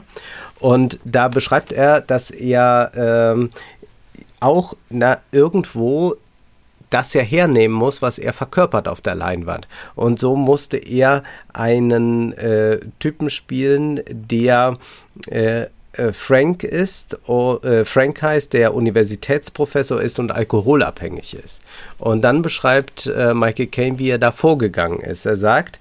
Und da beschreibt er, dass er ähm, auch na, irgendwo das ja hernehmen muss, was er verkörpert auf der Leinwand. Und so musste er einen äh, Typen spielen, der äh, äh, Frank ist, äh, Frank heißt, der Universitätsprofessor ist und alkoholabhängig ist. Und dann beschreibt äh, Michael Caine, wie er da vorgegangen ist. Er sagt,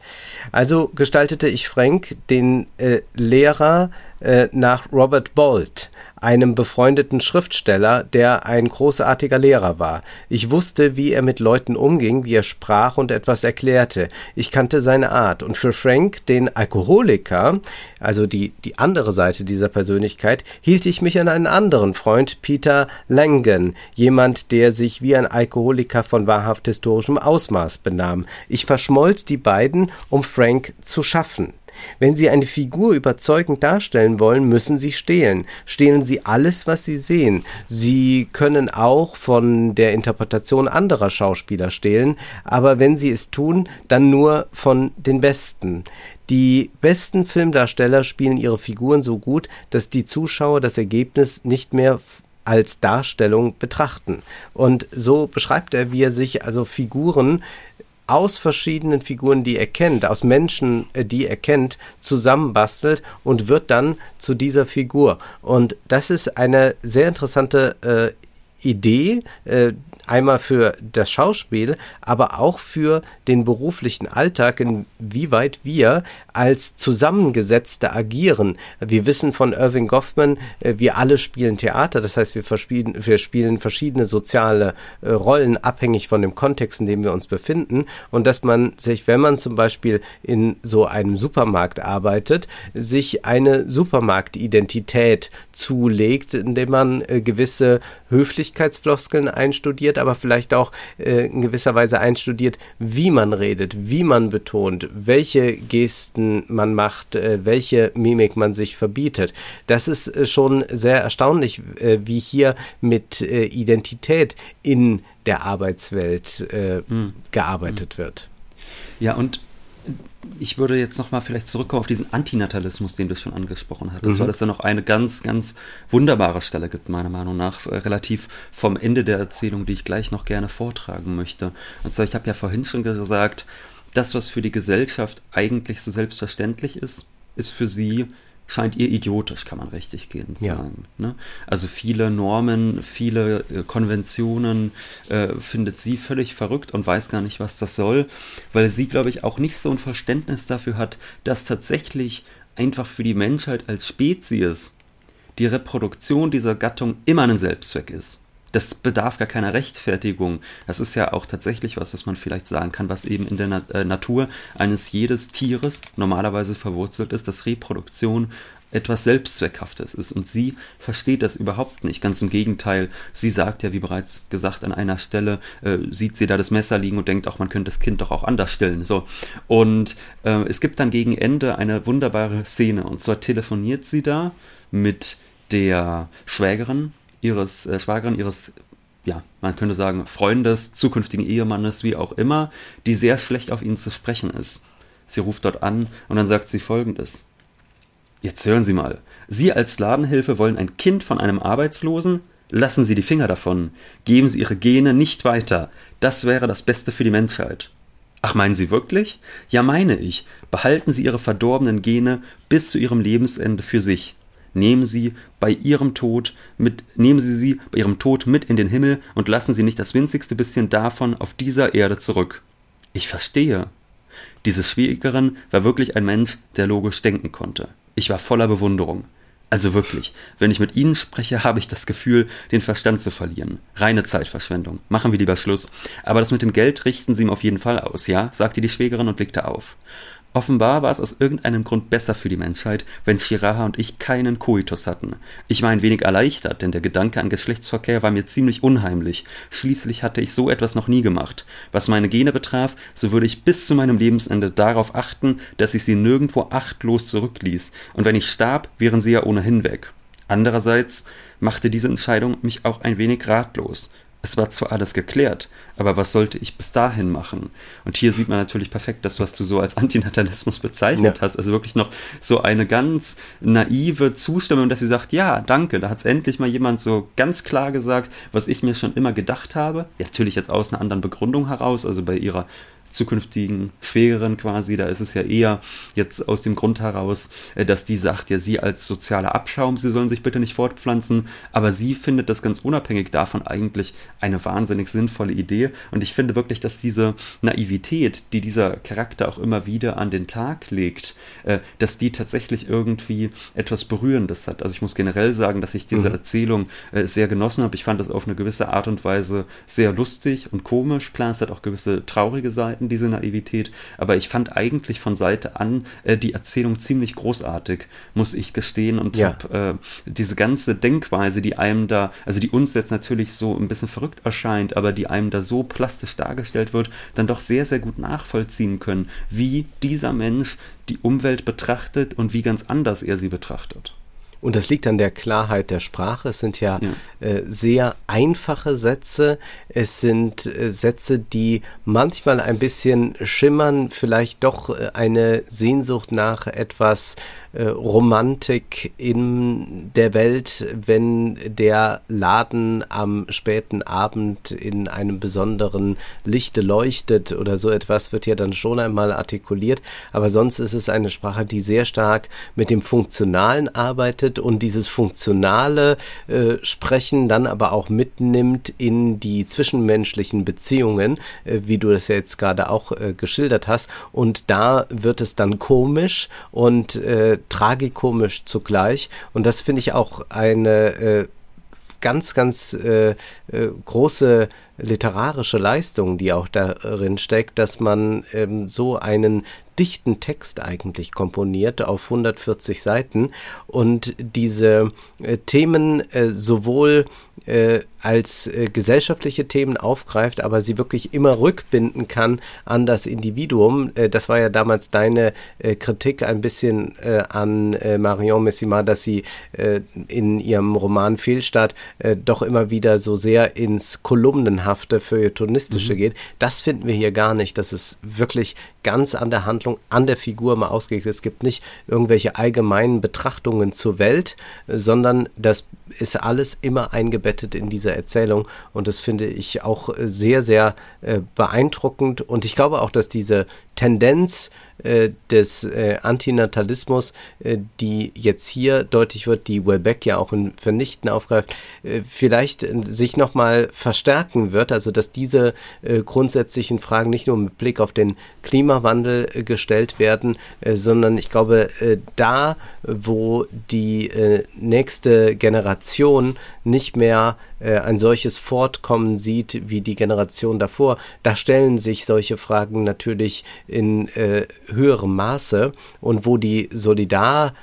also gestaltete ich Frank, den äh, Lehrer, äh, nach Robert Bolt, einem befreundeten Schriftsteller, der ein großartiger Lehrer war. Ich wusste, wie er mit Leuten umging, wie er sprach und etwas erklärte. Ich kannte seine Art. Und für Frank, den Alkoholiker, also die, die andere Seite dieser Persönlichkeit, hielt ich mich an einen anderen Freund, Peter Langen, jemand, der sich wie ein Alkoholiker von wahrhaft historischem Ausmaß benahm. Ich verschmolz die beiden, um Frank zu schaffen. Wenn Sie eine Figur überzeugend darstellen wollen, müssen Sie stehlen. Stehlen Sie alles, was Sie sehen. Sie können auch von der Interpretation anderer Schauspieler stehlen, aber wenn Sie es tun, dann nur von den Besten. Die besten Filmdarsteller spielen ihre Figuren so gut, dass die Zuschauer das Ergebnis nicht mehr als Darstellung betrachten. Und so beschreibt er, wie er sich also Figuren aus verschiedenen Figuren, die er kennt, aus Menschen, äh, die er kennt, zusammenbastelt und wird dann zu dieser Figur. Und das ist eine sehr interessante äh, Idee, äh, einmal für das Schauspiel, aber auch für den beruflichen Alltag, inwieweit wir als Zusammengesetzte agieren. Wir wissen von Irving Goffman, äh, wir alle spielen Theater, das heißt, wir, wir spielen verschiedene soziale äh, Rollen abhängig von dem Kontext, in dem wir uns befinden und dass man sich, wenn man zum Beispiel in so einem Supermarkt arbeitet, sich eine Supermarktidentität zulegt, indem man äh, gewisse Höflichkeitsfloskeln einstudiert, aber vielleicht auch äh, in gewisser Weise einstudiert, wie man redet, wie man betont, welche Gesten man macht, äh, welche Mimik man sich verbietet. Das ist äh, schon sehr erstaunlich, äh, wie hier mit äh, Identität in der Arbeitswelt mhm. gearbeitet mhm. wird. Ja, und ich würde jetzt nochmal vielleicht zurückkommen auf diesen Antinatalismus, den du schon angesprochen hattest, mhm. weil es da noch eine ganz, ganz wunderbare Stelle gibt, meiner Meinung nach, äh, relativ vom Ende der Erzählung, die ich gleich noch gerne vortragen möchte. Und zwar, ich habe ja vorhin schon gesagt, das, was für die Gesellschaft eigentlich so selbstverständlich ist, ist für sie scheint ihr idiotisch, kann man richtig gehend ja. sagen. Ne? Also viele Normen, viele äh, Konventionen äh, findet sie völlig verrückt und weiß gar nicht, was das soll, weil sie, glaube ich, auch nicht so ein Verständnis dafür hat, dass tatsächlich einfach für die Menschheit als Spezies die Reproduktion dieser Gattung immer ein Selbstzweck ist das bedarf gar keiner Rechtfertigung. Das ist ja auch tatsächlich was, was man vielleicht sagen kann, was eben in der Na äh, Natur eines jedes Tieres normalerweise verwurzelt ist, dass Reproduktion etwas Selbstzweckhaftes ist. Und sie versteht das überhaupt nicht. Ganz im Gegenteil, sie sagt ja, wie bereits gesagt, an einer Stelle äh, sieht sie da das Messer liegen und denkt auch, man könnte das Kind doch auch anders stellen. So. Und äh, es gibt dann gegen Ende eine wunderbare Szene. Und zwar telefoniert sie da mit der Schwägerin ihres äh, Schwagerin, ihres, ja, man könnte sagen, Freundes, zukünftigen Ehemannes, wie auch immer, die sehr schlecht auf ihn zu sprechen ist. Sie ruft dort an und dann sagt sie folgendes. Jetzt hören Sie mal. Sie als Ladenhilfe wollen ein Kind von einem Arbeitslosen? Lassen Sie die Finger davon. Geben Sie Ihre Gene nicht weiter. Das wäre das Beste für die Menschheit. Ach, meinen Sie wirklich? Ja, meine ich. Behalten Sie Ihre verdorbenen Gene bis zu Ihrem Lebensende für sich nehmen Sie bei ihrem Tod mit, nehmen Sie sie bei ihrem Tod mit in den Himmel und lassen Sie nicht das winzigste bisschen davon auf dieser Erde zurück. Ich verstehe. Diese Schwiegerin war wirklich ein Mensch, der logisch denken konnte. Ich war voller Bewunderung. Also wirklich, wenn ich mit Ihnen spreche, habe ich das Gefühl, den Verstand zu verlieren. Reine Zeitverschwendung. Machen wir lieber Schluss. Aber das mit dem Geld richten Sie ihm auf jeden Fall aus, ja? sagte die Schwägerin und blickte auf. Offenbar war es aus irgendeinem Grund besser für die Menschheit, wenn Shiraha und ich keinen Koitus hatten. Ich war ein wenig erleichtert, denn der Gedanke an Geschlechtsverkehr war mir ziemlich unheimlich. Schließlich hatte ich so etwas noch nie gemacht. Was meine Gene betraf, so würde ich bis zu meinem Lebensende darauf achten, dass ich sie nirgendwo achtlos zurückließ, und wenn ich starb, wären sie ja ohnehin weg. Andererseits machte diese Entscheidung mich auch ein wenig ratlos. Es war zwar alles geklärt, aber was sollte ich bis dahin machen? Und hier sieht man natürlich perfekt das, was du so als Antinatalismus bezeichnet ja. hast. Also wirklich noch so eine ganz naive Zustimmung, dass sie sagt, ja, danke, da hat es endlich mal jemand so ganz klar gesagt, was ich mir schon immer gedacht habe. Ja, natürlich jetzt aus einer anderen Begründung heraus, also bei ihrer zukünftigen Schwägerin quasi, da ist es ja eher jetzt aus dem Grund heraus, äh, dass die sagt, ja, sie als sozialer Abschaum, sie sollen sich bitte nicht fortpflanzen, aber sie findet das ganz unabhängig davon eigentlich eine wahnsinnig sinnvolle Idee und ich finde wirklich, dass diese Naivität, die dieser Charakter auch immer wieder an den Tag legt, äh, dass die tatsächlich irgendwie etwas Berührendes hat. Also ich muss generell sagen, dass ich diese mhm. Erzählung äh, sehr genossen habe. Ich fand das auf eine gewisse Art und Weise sehr lustig und komisch. Klar, es hat auch gewisse traurige Seiten, hatten diese Naivität, aber ich fand eigentlich von Seite an äh, die Erzählung ziemlich großartig, muss ich gestehen, und ja. habe äh, diese ganze Denkweise, die einem da, also die uns jetzt natürlich so ein bisschen verrückt erscheint, aber die einem da so plastisch dargestellt wird, dann doch sehr, sehr gut nachvollziehen können, wie dieser Mensch die Umwelt betrachtet und wie ganz anders er sie betrachtet. Und das liegt an der Klarheit der Sprache. Es sind ja, ja. Äh, sehr einfache Sätze. Es sind äh, Sätze, die manchmal ein bisschen schimmern, vielleicht doch äh, eine Sehnsucht nach etwas äh, Romantik in der Welt, wenn der Laden am späten Abend in einem besonderen Lichte leuchtet oder so etwas wird ja dann schon einmal artikuliert. Aber sonst ist es eine Sprache, die sehr stark mit dem Funktionalen arbeitet und dieses funktionale äh, Sprechen dann aber auch mitnimmt in die zwischenmenschlichen Beziehungen, äh, wie du das ja jetzt gerade auch äh, geschildert hast. Und da wird es dann komisch und äh, tragikomisch zugleich. Und das finde ich auch eine äh, ganz, ganz äh, äh, große literarische Leistung, die auch darin steckt, dass man ähm, so einen dichten Text eigentlich komponiert auf 140 Seiten und diese äh, Themen äh, sowohl äh, als äh, gesellschaftliche Themen aufgreift, aber sie wirklich immer rückbinden kann an das Individuum. Äh, das war ja damals deine äh, Kritik ein bisschen an Marion Messima, dass sie in ihrem Roman Fehlstart doch immer wieder so sehr ins kolumnenhafte, feuilletonistische mhm. geht. Das finden wir hier gar nicht. Das ist wirklich ganz an der Handlung, an der Figur mal ausgelegt. Es gibt nicht irgendwelche allgemeinen Betrachtungen zur Welt, sondern das ist alles immer eingebettet in diese Erzählung und das finde ich auch sehr, sehr äh, beeindruckend und ich glaube auch, dass diese Tendenz äh, des äh, Antinatalismus, äh, die jetzt hier deutlich wird, die Welbeck ja auch in Vernichten aufgreift, äh, vielleicht äh, sich nochmal verstärken wird, also dass diese grundsätzlichen Fragen nicht nur mit Blick auf den Klimawandel gestellt werden, sondern ich glaube, da, wo die nächste Generation nicht mehr ein solches Fortkommen sieht wie die Generation davor, da stellen sich solche Fragen natürlich in äh, höherem Maße und wo die Solidar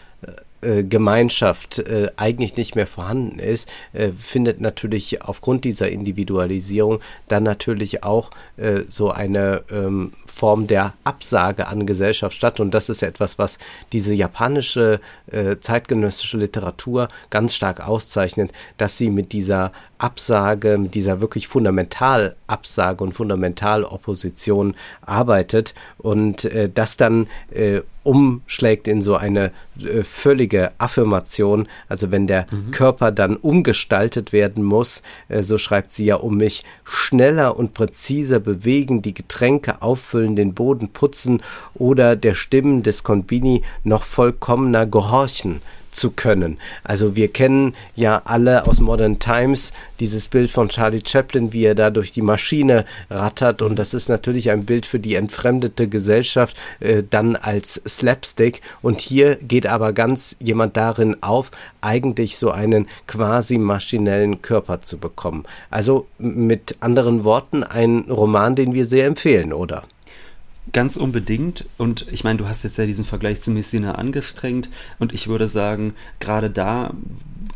Gemeinschaft äh, eigentlich nicht mehr vorhanden ist, äh, findet natürlich aufgrund dieser Individualisierung dann natürlich auch äh, so eine ähm, Form der Absage an Gesellschaft statt. Und das ist etwas, was diese japanische äh, zeitgenössische Literatur ganz stark auszeichnet, dass sie mit dieser Absage, mit dieser wirklich Fundamentalabsage und Fundamentalopposition arbeitet und äh, das dann äh, umschlägt in so eine äh, völlige Affirmation. Also wenn der mhm. Körper dann umgestaltet werden muss, äh, so schreibt sie ja, um mich schneller und präziser bewegen, die Getränke auffüllen, den Boden putzen oder der Stimmen des Konbini noch vollkommener gehorchen zu können. Also wir kennen ja alle aus Modern Times dieses Bild von Charlie Chaplin, wie er da durch die Maschine rattert und das ist natürlich ein Bild für die entfremdete Gesellschaft äh, dann als Slapstick und hier geht aber ganz jemand darin auf, eigentlich so einen quasi maschinellen Körper zu bekommen. Also mit anderen Worten ein Roman, den wir sehr empfehlen, oder? Ganz unbedingt. Und ich meine, du hast jetzt ja diesen Vergleich zu Messina angestrengt. Und ich würde sagen, gerade da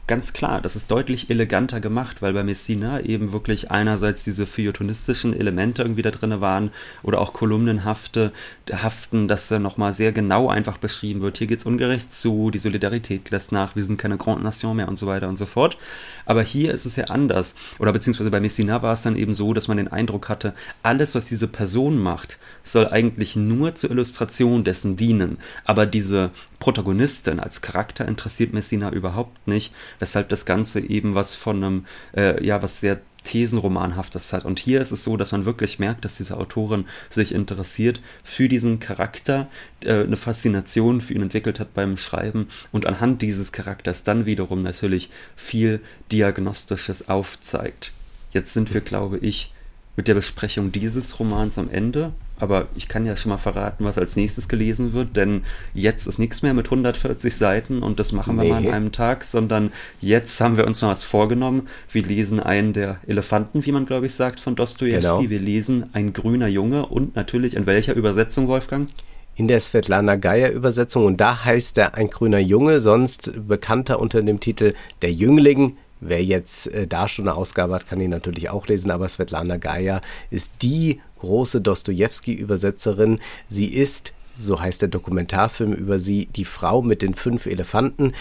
ganz klar, das ist deutlich eleganter gemacht, weil bei Messina eben wirklich einerseits diese feuilletonistischen Elemente irgendwie da drin waren oder auch kolumnenhafte Haften, dass da nochmal sehr genau einfach beschrieben wird, hier geht's ungerecht zu, die Solidarität lässt nach, wir sind keine Grande Nation mehr und so weiter und so fort. Aber hier ist es ja anders. Oder beziehungsweise bei Messina war es dann eben so, dass man den Eindruck hatte, alles, was diese Person macht, soll eigentlich nur zur Illustration dessen dienen. Aber diese Protagonistin als Charakter interessiert Messina überhaupt nicht, weshalb das Ganze eben was von einem, äh, ja, was sehr Thesenromanhaftes hat. Und hier ist es so, dass man wirklich merkt, dass diese Autorin sich interessiert für diesen Charakter, äh, eine Faszination für ihn entwickelt hat beim Schreiben und anhand dieses Charakters dann wiederum natürlich viel Diagnostisches aufzeigt. Jetzt sind wir, glaube ich, mit der Besprechung dieses Romans am Ende. Aber ich kann ja schon mal verraten, was als nächstes gelesen wird, denn jetzt ist nichts mehr mit 140 Seiten und das machen wir nee. mal an einem Tag, sondern jetzt haben wir uns mal was vorgenommen. Wir lesen einen der Elefanten, wie man glaube ich sagt, von Dostoevsky. Genau. Wir lesen Ein grüner Junge und natürlich in welcher Übersetzung, Wolfgang? in der Svetlana Geier Übersetzung und da heißt er ein grüner Junge, sonst bekannter unter dem Titel Der Jüngling Wer jetzt äh, da schon eine Ausgabe hat, kann ihn natürlich auch lesen, aber Svetlana Gaia ist die große Dostoevsky-Übersetzerin. Sie ist, so heißt der Dokumentarfilm über sie, die Frau mit den fünf Elefanten.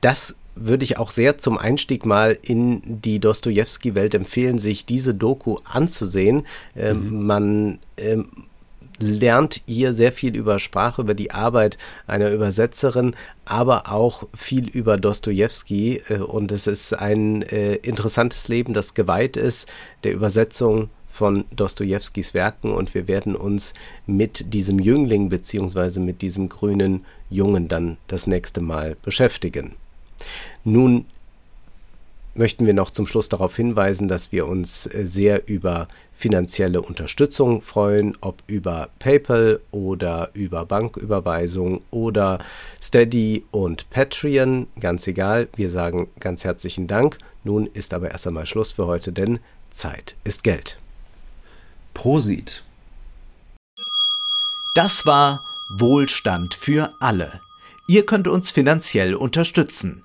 Das würde ich auch sehr zum Einstieg mal in die Dostoevsky-Welt empfehlen, sich diese Doku anzusehen. Ähm, mhm. Man ähm, lernt ihr sehr viel über Sprache, über die Arbeit einer Übersetzerin, aber auch viel über Dostoevsky. Äh, und es ist ein äh, interessantes Leben, das geweiht ist der Übersetzung von Dostojewskis Werken und wir werden uns mit diesem Jüngling beziehungsweise mit diesem grünen Jungen dann das nächste Mal beschäftigen. Nun möchten wir noch zum Schluss darauf hinweisen, dass wir uns äh, sehr über finanzielle Unterstützung freuen, ob über PayPal oder über Banküberweisung oder Steady und Patreon, ganz egal. Wir sagen ganz herzlichen Dank. Nun ist aber erst einmal Schluss für heute, denn Zeit ist Geld. Prosit. Das war Wohlstand für alle. Ihr könnt uns finanziell unterstützen